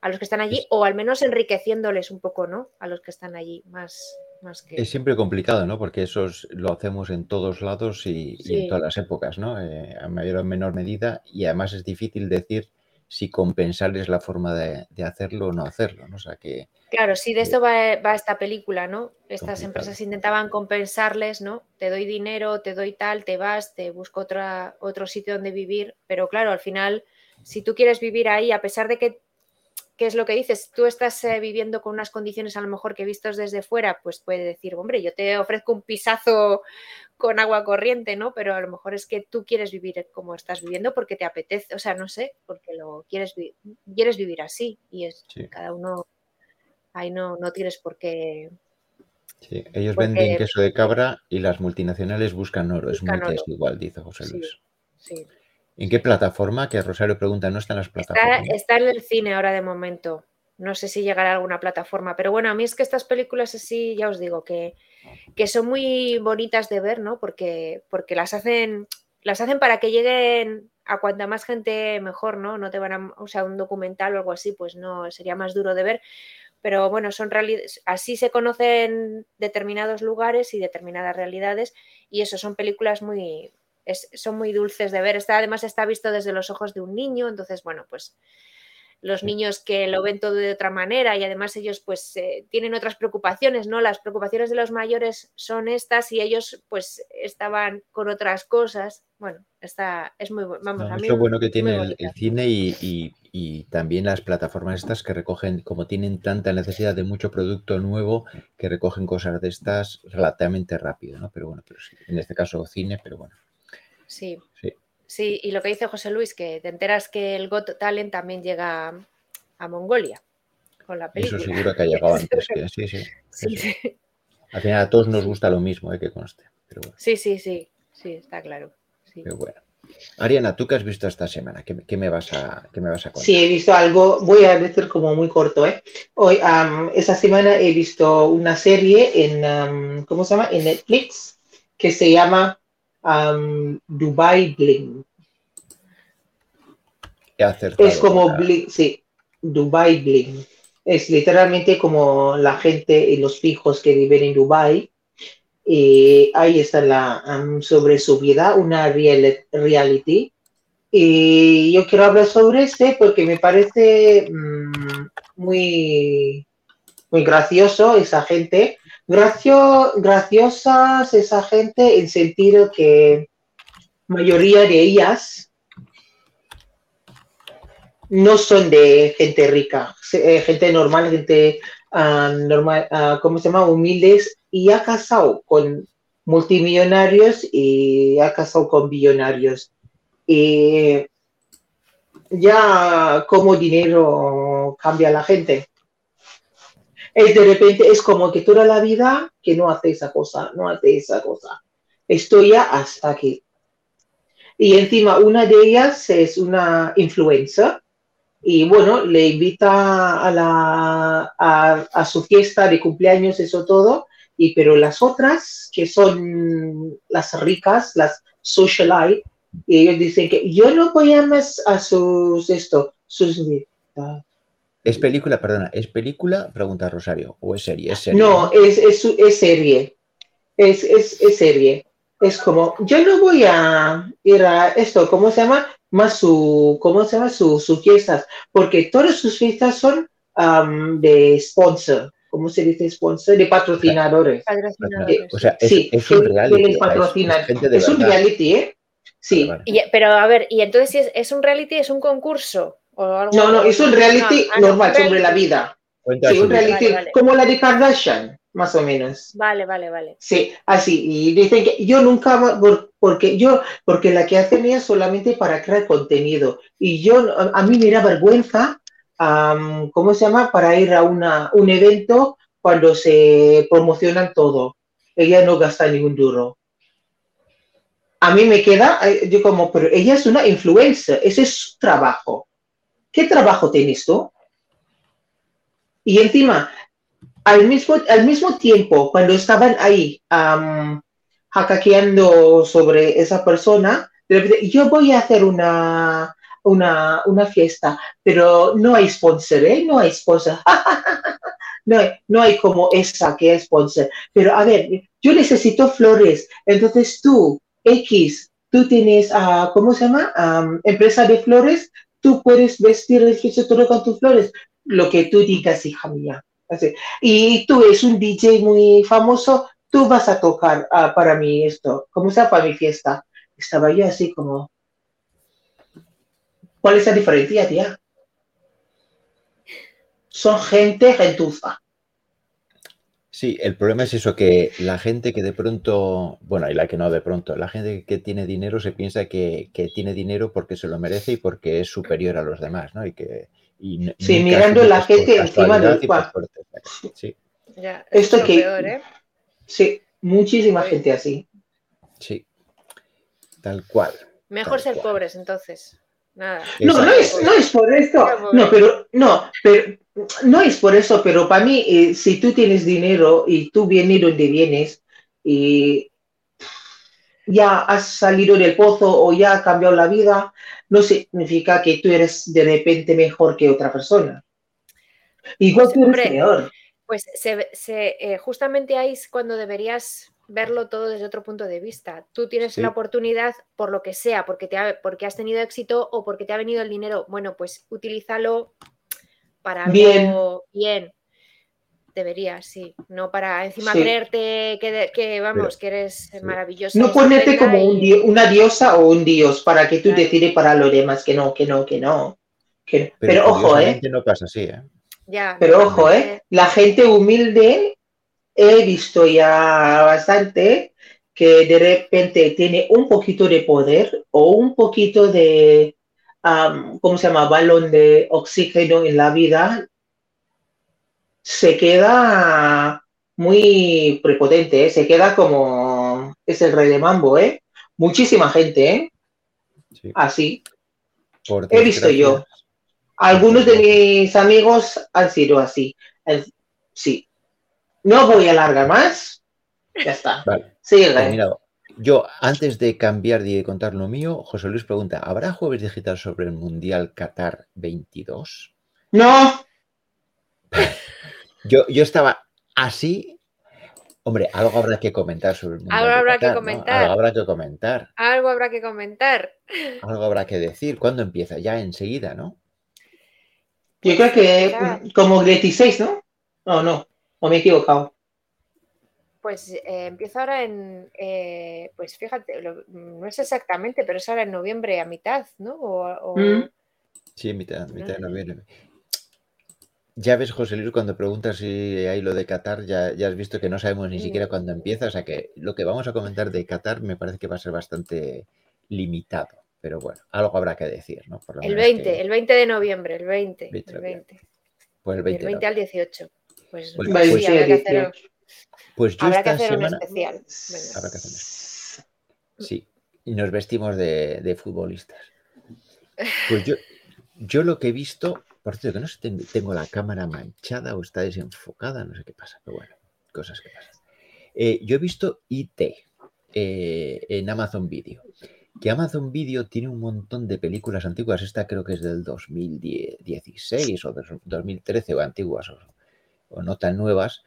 a los que están allí o al menos enriqueciéndoles un poco, ¿no? A los que están allí, más, más que... Es siempre complicado, ¿no? Porque eso lo hacemos en todos lados y, en todas las épocas, ¿no? Eh, a mayor o menor medida y además es difícil decir si compensarles la forma de, hacerlo o no hacerlo, ¿no? O sea que... Claro, sí, de esto va, esta película, ¿no? Estas empresas intentaban compensarles, ¿no? Te doy dinero, te doy tal, te vas, te busco otra, otro sitio donde vivir, pero claro, al final, si tú quieres vivir ahí, a pesar de que ¿qué es lo que dices? Tú estás eh, viviendo con unas condiciones a lo mejor que vistos desde fuera, pues puede decir, hombre, yo te ofrezco un pisazo con agua corriente, ¿no? Pero a lo mejor es que tú quieres vivir como estás viviendo porque te apetece, o sea, no sé, porque lo quieres, quieres vivir así y es cada uno, ahí no, no tienes por qué... Sí, ellos venden queso de cabra y las multinacionales buscan oro, es muy igual, dice José Luis. sí. ¿En qué plataforma? Que Rosario pregunta, ¿no está en las plataformas? Está, en el cine ahora de momento. No sé si llegará a alguna plataforma, pero bueno, a mí es que estas películas así, ya os digo, que, que son muy bonitas de ver, ¿no? Porque, porque las hacen, las hacen para que lleguen a cuanta más gente mejor, ¿no? No te van a, o sea, un documental o algo así, pues no, sería más duro de ver. Pero bueno, son realidades, así se conocen determinados lugares y determinadas realidades, y eso son películas muy, son muy dulces de ver. Está, además está visto desde los ojos de un niño, entonces, bueno, pues los niños que lo ven todo de otra manera y además ellos pues eh, tienen otras preocupaciones, ¿no? Las preocupaciones de los mayores son estas y ellos pues estaban con otras cosas. Bueno, está, es muy vamos, a mí lo bueno que tiene el, cine y, y, también las plataformas estas que recogen, como tienen tanta necesidad de mucho producto nuevo, que recogen cosas de estas relativamente rápido, ¿no? Pero bueno, pero sí, en este caso cine, pero bueno. Sí. sí. y lo que dice José Luis, que te enteras que el Got Talent también llega a Mongolia con la película. Eso seguro que ha llegado antes. sí, sí, Al final a todos nos gusta lo mismo, ¿eh? que conste. Sí, sí, sí, sí, está claro. Pero bueno. Ariana, ¿tú qué has visto esta semana? ¿Qué, me vas a, qué me vas a contar? Sí, he visto algo, voy a decir como muy corto. ¿eh? Hoy, esta semana he visto una serie en, ¿cómo se llama? En Netflix que se llama Dubai Bling. Es como Bling, sí, Dubai Bling. Es literalmente como la gente y los fijos que viven en Dubai. Y ahí está la sobre su vida, una reality. Y yo quiero hablar sobre este porque me parece mm, muy, muy gracioso esa gente Gracio, graciosas esa gente en sentido que mayoría de ellas no son de gente rica, eh, gente normal, gente ah, normal, uh, ¿cómo se llama? Humildes y ha casado con multimillonarios y ha casado con billonarios. Y ya como dinero cambia la gente es de repente, es como que toda la vida que no hace esa cosa, no hace esa cosa. Estoy ya hasta aquí. Y encima una de ellas es una influencer y bueno, le invita a, la, a, su fiesta de cumpleaños, eso todo, y pero las otras, que son las ricas, las socialite, y ellos dicen que yo no voy a más a sus, esto, sus ¿Es película, perdona, es película? Pregunta Rosario. ¿O es serie? Es serie No, es, es, es serie. Es, es, es serie. Es como, yo no voy a ir a esto, ¿cómo se llama? Más su, ¿cómo se llama? Su- sus fiestas, porque todas sus fiestas son am, de sponsor, ¿cómo se dice sponsor? De patrocinadores. Patrocinadores. O sea, es, sí, es un que reality. les es- patrocinan. un reality, ¿eh? Sí. Vale, vale. Y- pero a ver, ¿y entonces si es, es un reality, es un concurso? ¿O algo, No, no, es un reality Ah, ah, no, normal sobre la reality. vida. Sí, un reality Vale, vale. como la de Kardashian, más o menos. Vale, vale, vale. Sí, así. Y dicen que yo nunca, porque yo, porque la que hacen es solamente para crear contenido. Y yo, a, mí me da vergüenza, ¿cómo se llama? Para ir a una, un evento cuando se promocionan todo. Ella no gasta ningún duro. A mí me queda, eh, yo como, pero ella es una influencer, ese es su trabajo. ¿Qué trabajo tienes tú? Y encima, al mismo, al mismo tiempo, cuando estaban ahí am, hackeando sobre esa persona, yo voy a hacer una, una, una fiesta, pero no hay sponsor, ¿eh? No hay sponsor. No no hay como esa que es sponsor. Pero a ver, yo necesito flores. Entonces tú, X, tú tienes, ah, ¿cómo se llama? Am, empresa de flores, tú puedes vestir el todo con tus flores. Lo que tú digas, hija mía. Así. Y tú eres un DJ muy famoso, tú vas a tocar ah, para mí esto, como sea para mi fiesta. Estaba yo así como, ¿cuál es la diferencia, tía? Son gente gentuza. Sí, el problema es eso, que la gente que de pronto, bueno, y la que no de pronto, la gente que tiene dinero se piensa que, que tiene dinero porque se lo merece y porque es superior a los demás, ¿no? Y que y Sí, mirando la gente encima del suerte. Sí, Ya, Esto es lo que- peor, ¿eh? Sí, muchísima gente así. sí, tal cual. Mejor Tal ser cual. pobres, entonces. Nada. No, no es, no es por esto. Pero, No, pero no, pero no es por eso, pero para mí, eh, si tú tienes dinero y tú vienes donde vienes y ya has salido del pozo o ya has cambiado la vida, no significa que tú eres de repente mejor que otra persona. Igual Pues, tú eres hombre, peor. Pues se, se, eh, justamente ahí es cuando deberías verlo todo desde otro punto de vista. Tú tienes Sí. la oportunidad por lo que sea, porque, te ha- porque has tenido éxito o porque te ha venido el dinero. Bueno, pues utilízalo para algo Bien. bien. Deberías, sí. No para encima Sí. creerte que, vamos, que eres sí. maravillosa. No ponerte como un una diosa o un dios para que tú Claro. decides para lo demás que no, que no, que no. Que- Pero, pero ojo, ¿eh? no pasa así, ¿eh? Ya, Pero no, ojo, ¿eh? La gente humilde, he visto ya bastante que de repente tiene un poquito de poder o un poquito de, ¿cómo se llama? Balón de oxígeno en la vida, se queda muy prepotente, ¿eh? Se queda como, es el rey de mambo, ¿eh? Muchísima gente, ¿eh? Sí. Así. Por He visto yo. Algunos de mis amigos han sido así. Sí. No voy a alargar más. Ya está. Vale, Sigue. terminado. Yo, antes de cambiar y de contar lo mío, José Luis pregunta, ¿habrá jueves digital sobre el Mundial Qatar 22? No, Yo, yo estaba así. Hombre, algo habrá que comentar sobre el Mundial Algo habrá que Qatar, ¿no? comentar. Algo habrá que comentar. Algo habrá que comentar. Algo habrá que decir. ¿Cuándo empieza? Ya enseguida, ¿no? yo creo que como 16, ¿no? No, no. O me he equivocado. Pues eh, empieza ahora en, eh, pues fíjate, lo- no es exactamente, pero es ahora en noviembre a mitad, ¿no? O, o- Mm. Sí, mitad, mitad de noviembre. Ya ves, José Luis, cuando preguntas si hay lo de Qatar, ya, ya has visto que no sabemos ni Mm. siquiera cuándo empieza. O sea que lo que vamos a comentar de Qatar me parece que va a ser bastante limitado. Pero bueno, algo habrá que decir, ¿no? Por lo el menos 20, que- el 20 de noviembre, el 20, 20 de el 20, pues el del 20 de 20 al noviembre. 18. Pues, Pues- sí, pues- sí, habrá que hacer, 18. Pues yo habrá que esta hacer un semana, especial. Habrá que hacer un sí, y nos vestimos de, de futbolistas. Pues yo, yo lo que he visto, por cierto, que no sé, si ten- tengo la cámara manchada o está desenfocada, no sé qué pasa, pero bueno, cosas que pasan. Eh, yo he visto IT eh, en Amazon Video. que Amazon Video tiene un montón de películas antiguas. Esta creo que es del 2016 o dos- 2013 o antiguas o, o no tan nuevas,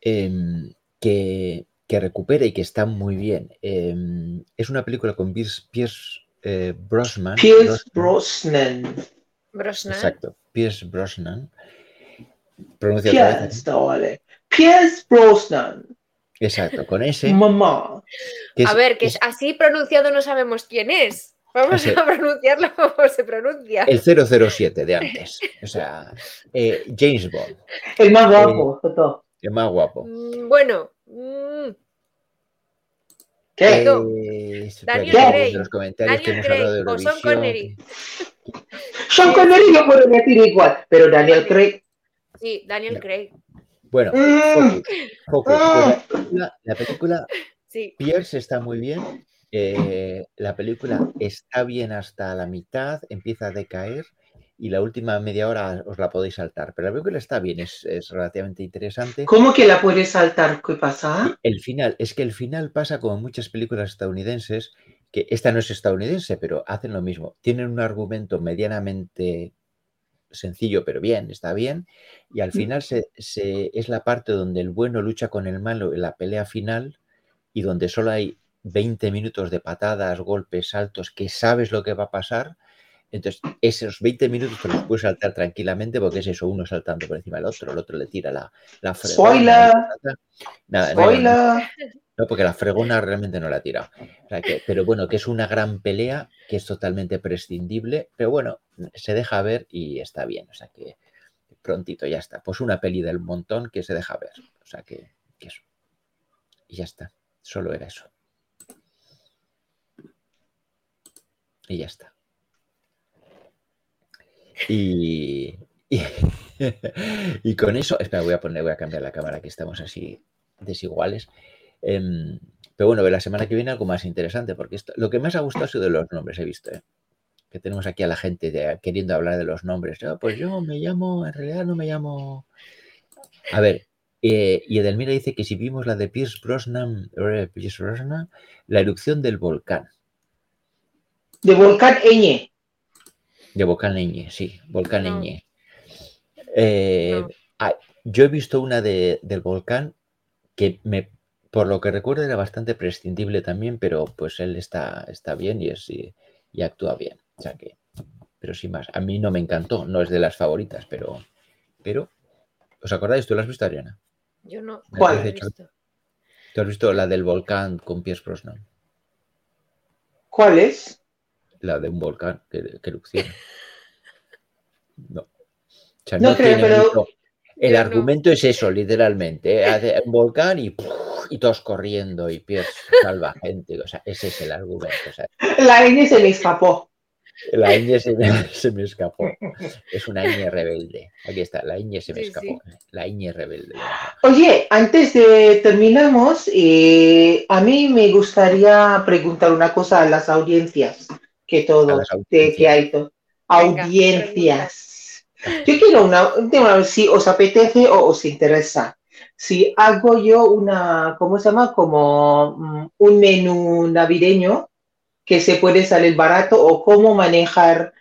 em, que, que recupera y que está muy bien. Em, es una película con Pierce, Pierce, eh, Brosnan. Pierce Brosnan. Exacto, Pierce Brosnan. Pronuncia otra vez. ¿eh? Pierce, vale. Pierce Brosnan. Exacto, con ese. Mamá. A ver, que es es así pronunciado no sabemos quién es. Vamos Ese- a pronunciarlo como se pronuncia. el 007 de antes. O sea, eh, James Bond, El más guapo de todo. el más guapo. Mm, Bueno, mm, ¿Qué? Eh, Daniel Craig. en los comentarios que Daniel hemos hablado de Craig o Sean. Connery. Sean Connery yo puedo decir igual, pero Daniel Craig. sí, Daniel No. Craig. Bueno, Mm, focus, focus. Pues la, película, la película Sí, Pierce está muy bien. Eh, la película está bien hasta la mitad, empieza a decaer y la última media hora os la podéis saltar. Pero la película está bien, es, es relativamente interesante. ¿Cómo que la puedes saltar? ¿Qué pasa? El final, es que el final pasa como en muchas películas estadounidenses, que esta no es estadounidense, pero hacen lo mismo. Tienen un argumento medianamente sencillo, pero bien, está bien, y al final se, se- es la parte donde el bueno lucha con el malo en la pelea final y donde solo hay 20 minutos de patadas, golpes, saltos, que sabes lo que va a pasar. Entonces, esos 20 minutos te los puedes saltar tranquilamente porque es eso, uno saltando por encima del otro, el otro le tira la, la fregona, Spoiler. Nada, no, no, Spoiler. no, porque la fregona realmente no la ha tirado. O sea que- pero bueno, que es una gran pelea, que es totalmente prescindible, pero bueno, se deja ver y está bien. O sea que prontito ya está. Pues una peli del montón que se deja ver. O sea que, que eso. Y ya está. Solo era eso. Y ya está. Y, y, con eso, espera, voy a poner, voy a cambiar la cámara que estamos así desiguales. Em, pero bueno, la semana que viene algo más interesante, porque esto, lo que más ha gustado ha sido de los nombres, he visto, ¿eh? que tenemos aquí a la gente de- queriendo hablar de los nombres. "Ah, pues yo me llamo, en realidad no me llamo... A ver, eh, y Edelmira dice que si vimos la de Pierce Brosnan, eh, Pierce Brosnan, la erupción del volcán, De Volcán Eñe. de Volcán Eñe, sí, Volcán No. Eñe. Eh, No. ah, yo he visto una de, del volcán que me, por lo que recuerdo era bastante prescindible también, pero pues él está, está bien y, es, y, y actúa bien. O sea que, pero sin más, a mí no me encantó, no es de las favoritas, pero, pero, ¿os acordáis? ¿Tú la has visto, Ariana? yo no. ¿Cuál? parece visto. ¿Tú has visto la del volcán con Pierce Brosnan? ¿Cuál es? La de un volcán que, que erupciona. No. O sea, No no, creo, tiene pero- mucho- El no. argumento es eso, literalmente. ¿eh? Hace un volcán y, y todos corriendo y Pierce salva gente. O sea, ese es el argumento. O sea, La Eñe se me escapó. la ñ se me, se me escapó. Es una ñ rebelde. Aquí está, la ñ se me Sí, escapó. sí. La ñ rebelde. Oye, antes de terminamos, eh, a mí me gustaría preguntar una cosa a las audiencias, que todo, de- que hay to- Venga, audiencias. Yo quiero una, un tema, si os apetece o os interesa. Si hago yo una, ¿cómo se llama? Como mm, un menú navideño que se puede salir barato o cómo manejar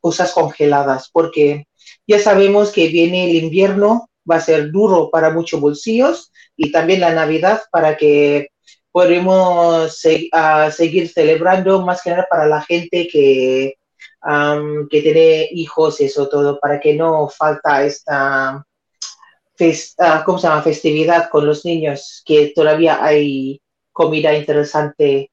cosas congeladas, porque ya sabemos que viene el invierno, va a ser duro para muchos bolsillos y también la Navidad para que podamos se- ah, seguir celebrando, más que nada para la gente que, am, que tiene hijos, eso todo, para que no falta esta fes- ah, ¿cómo se llama? festividad con los niños, que todavía hay comida interesante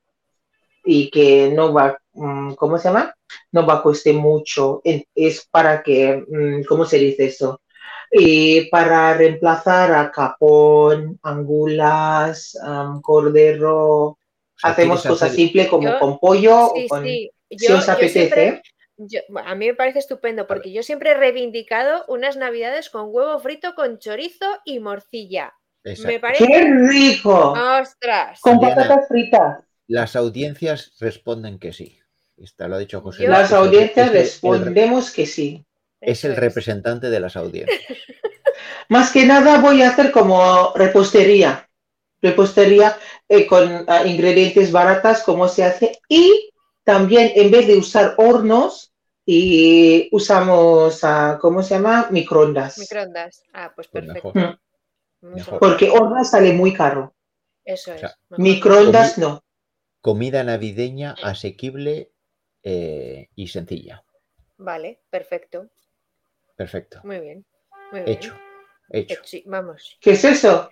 y que no va, mm, ¿cómo se llama? No va a costar mucho. Es para que, mm, ¿cómo se dice eso? Y para reemplazar a capón, angulas, cordero, sea, hacemos ¿quieres cosas hacer- simples como Yo- con pollo o con... sí. Si os yo apetece, siempre- yo- a mí me parece estupendo porque yo siempre he reivindicado unas navidades con huevo frito, con chorizo y morcilla. Me parece. ¡Qué rico! ¡Ostras! Con Diana. patatas fritas. Las audiencias responden que sí. Está, lo ha dicho José. Las audiencias respondemos que sí. Es el representante de las audiencias. Más que nada voy a hacer como repostería. repostería eh, con ah, ingredientes baratas, como se hace. Y también, en vez de usar hornos, y usamos, ah, ¿cómo se llama? Microondas. Microondas. Ah, pues Pues perfecto. mejor. Mucho mejor. mejor. Porque hornos sale muy caro. Eso es. sea. Microondas no. Comida navideña asequible eh, y sencilla. Vale, perfecto. Perfecto. Muy bien. Muy bien. Hecho. Hecho. Hecho, sí, vamos. ¿Qué es eso?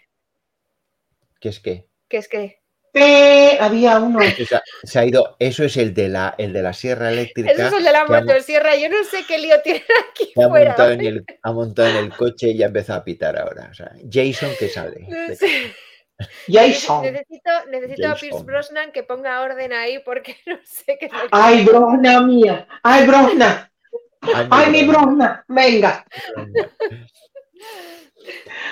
¿Qué es qué? ¿Qué es que? Eh, había uno. O sea, se ha ido. Eso es el de la, el de la sierra eléctrica. Eso es el de la motosierra. Yo no sé qué lío tiene aquí ha fuera. montado en el, ha montado en el coche y ha empezado a pitar ahora. O sea, Jason que sale. No De- sé. Jason. Necesito, necesito a Pierce. Brosnan que ponga orden ahí porque no sé qué es lo que- Ay, Brona mía. Ay, Brona. Ay, mi Brona. Venga.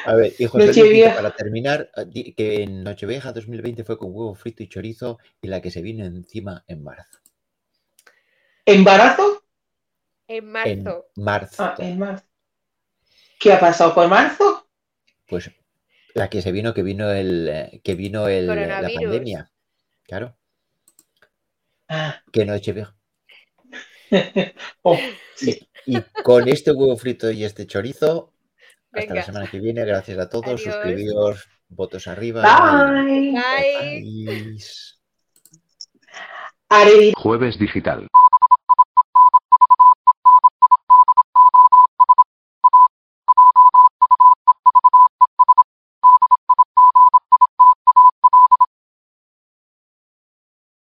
A ver, y José Luis para terminar, di- que en Nochevieja 2020 fue con huevo frito y chorizo y la que se vino encima en marzo. ¿Embarazo? En En marzo. marzo. Ah, en marzo. ¿Qué ha pasado por marzo? Pues la que se vino, que vino el, eh, que vino el, la pandemia. Claro. Ah, Que Nochevieja. oh, sí. Y con este huevo frito y este chorizo, hasta la semana que viene. Gracias a todos. Adiós. Suscribíos, votos arriba. Bye. Bye. Jueves digital.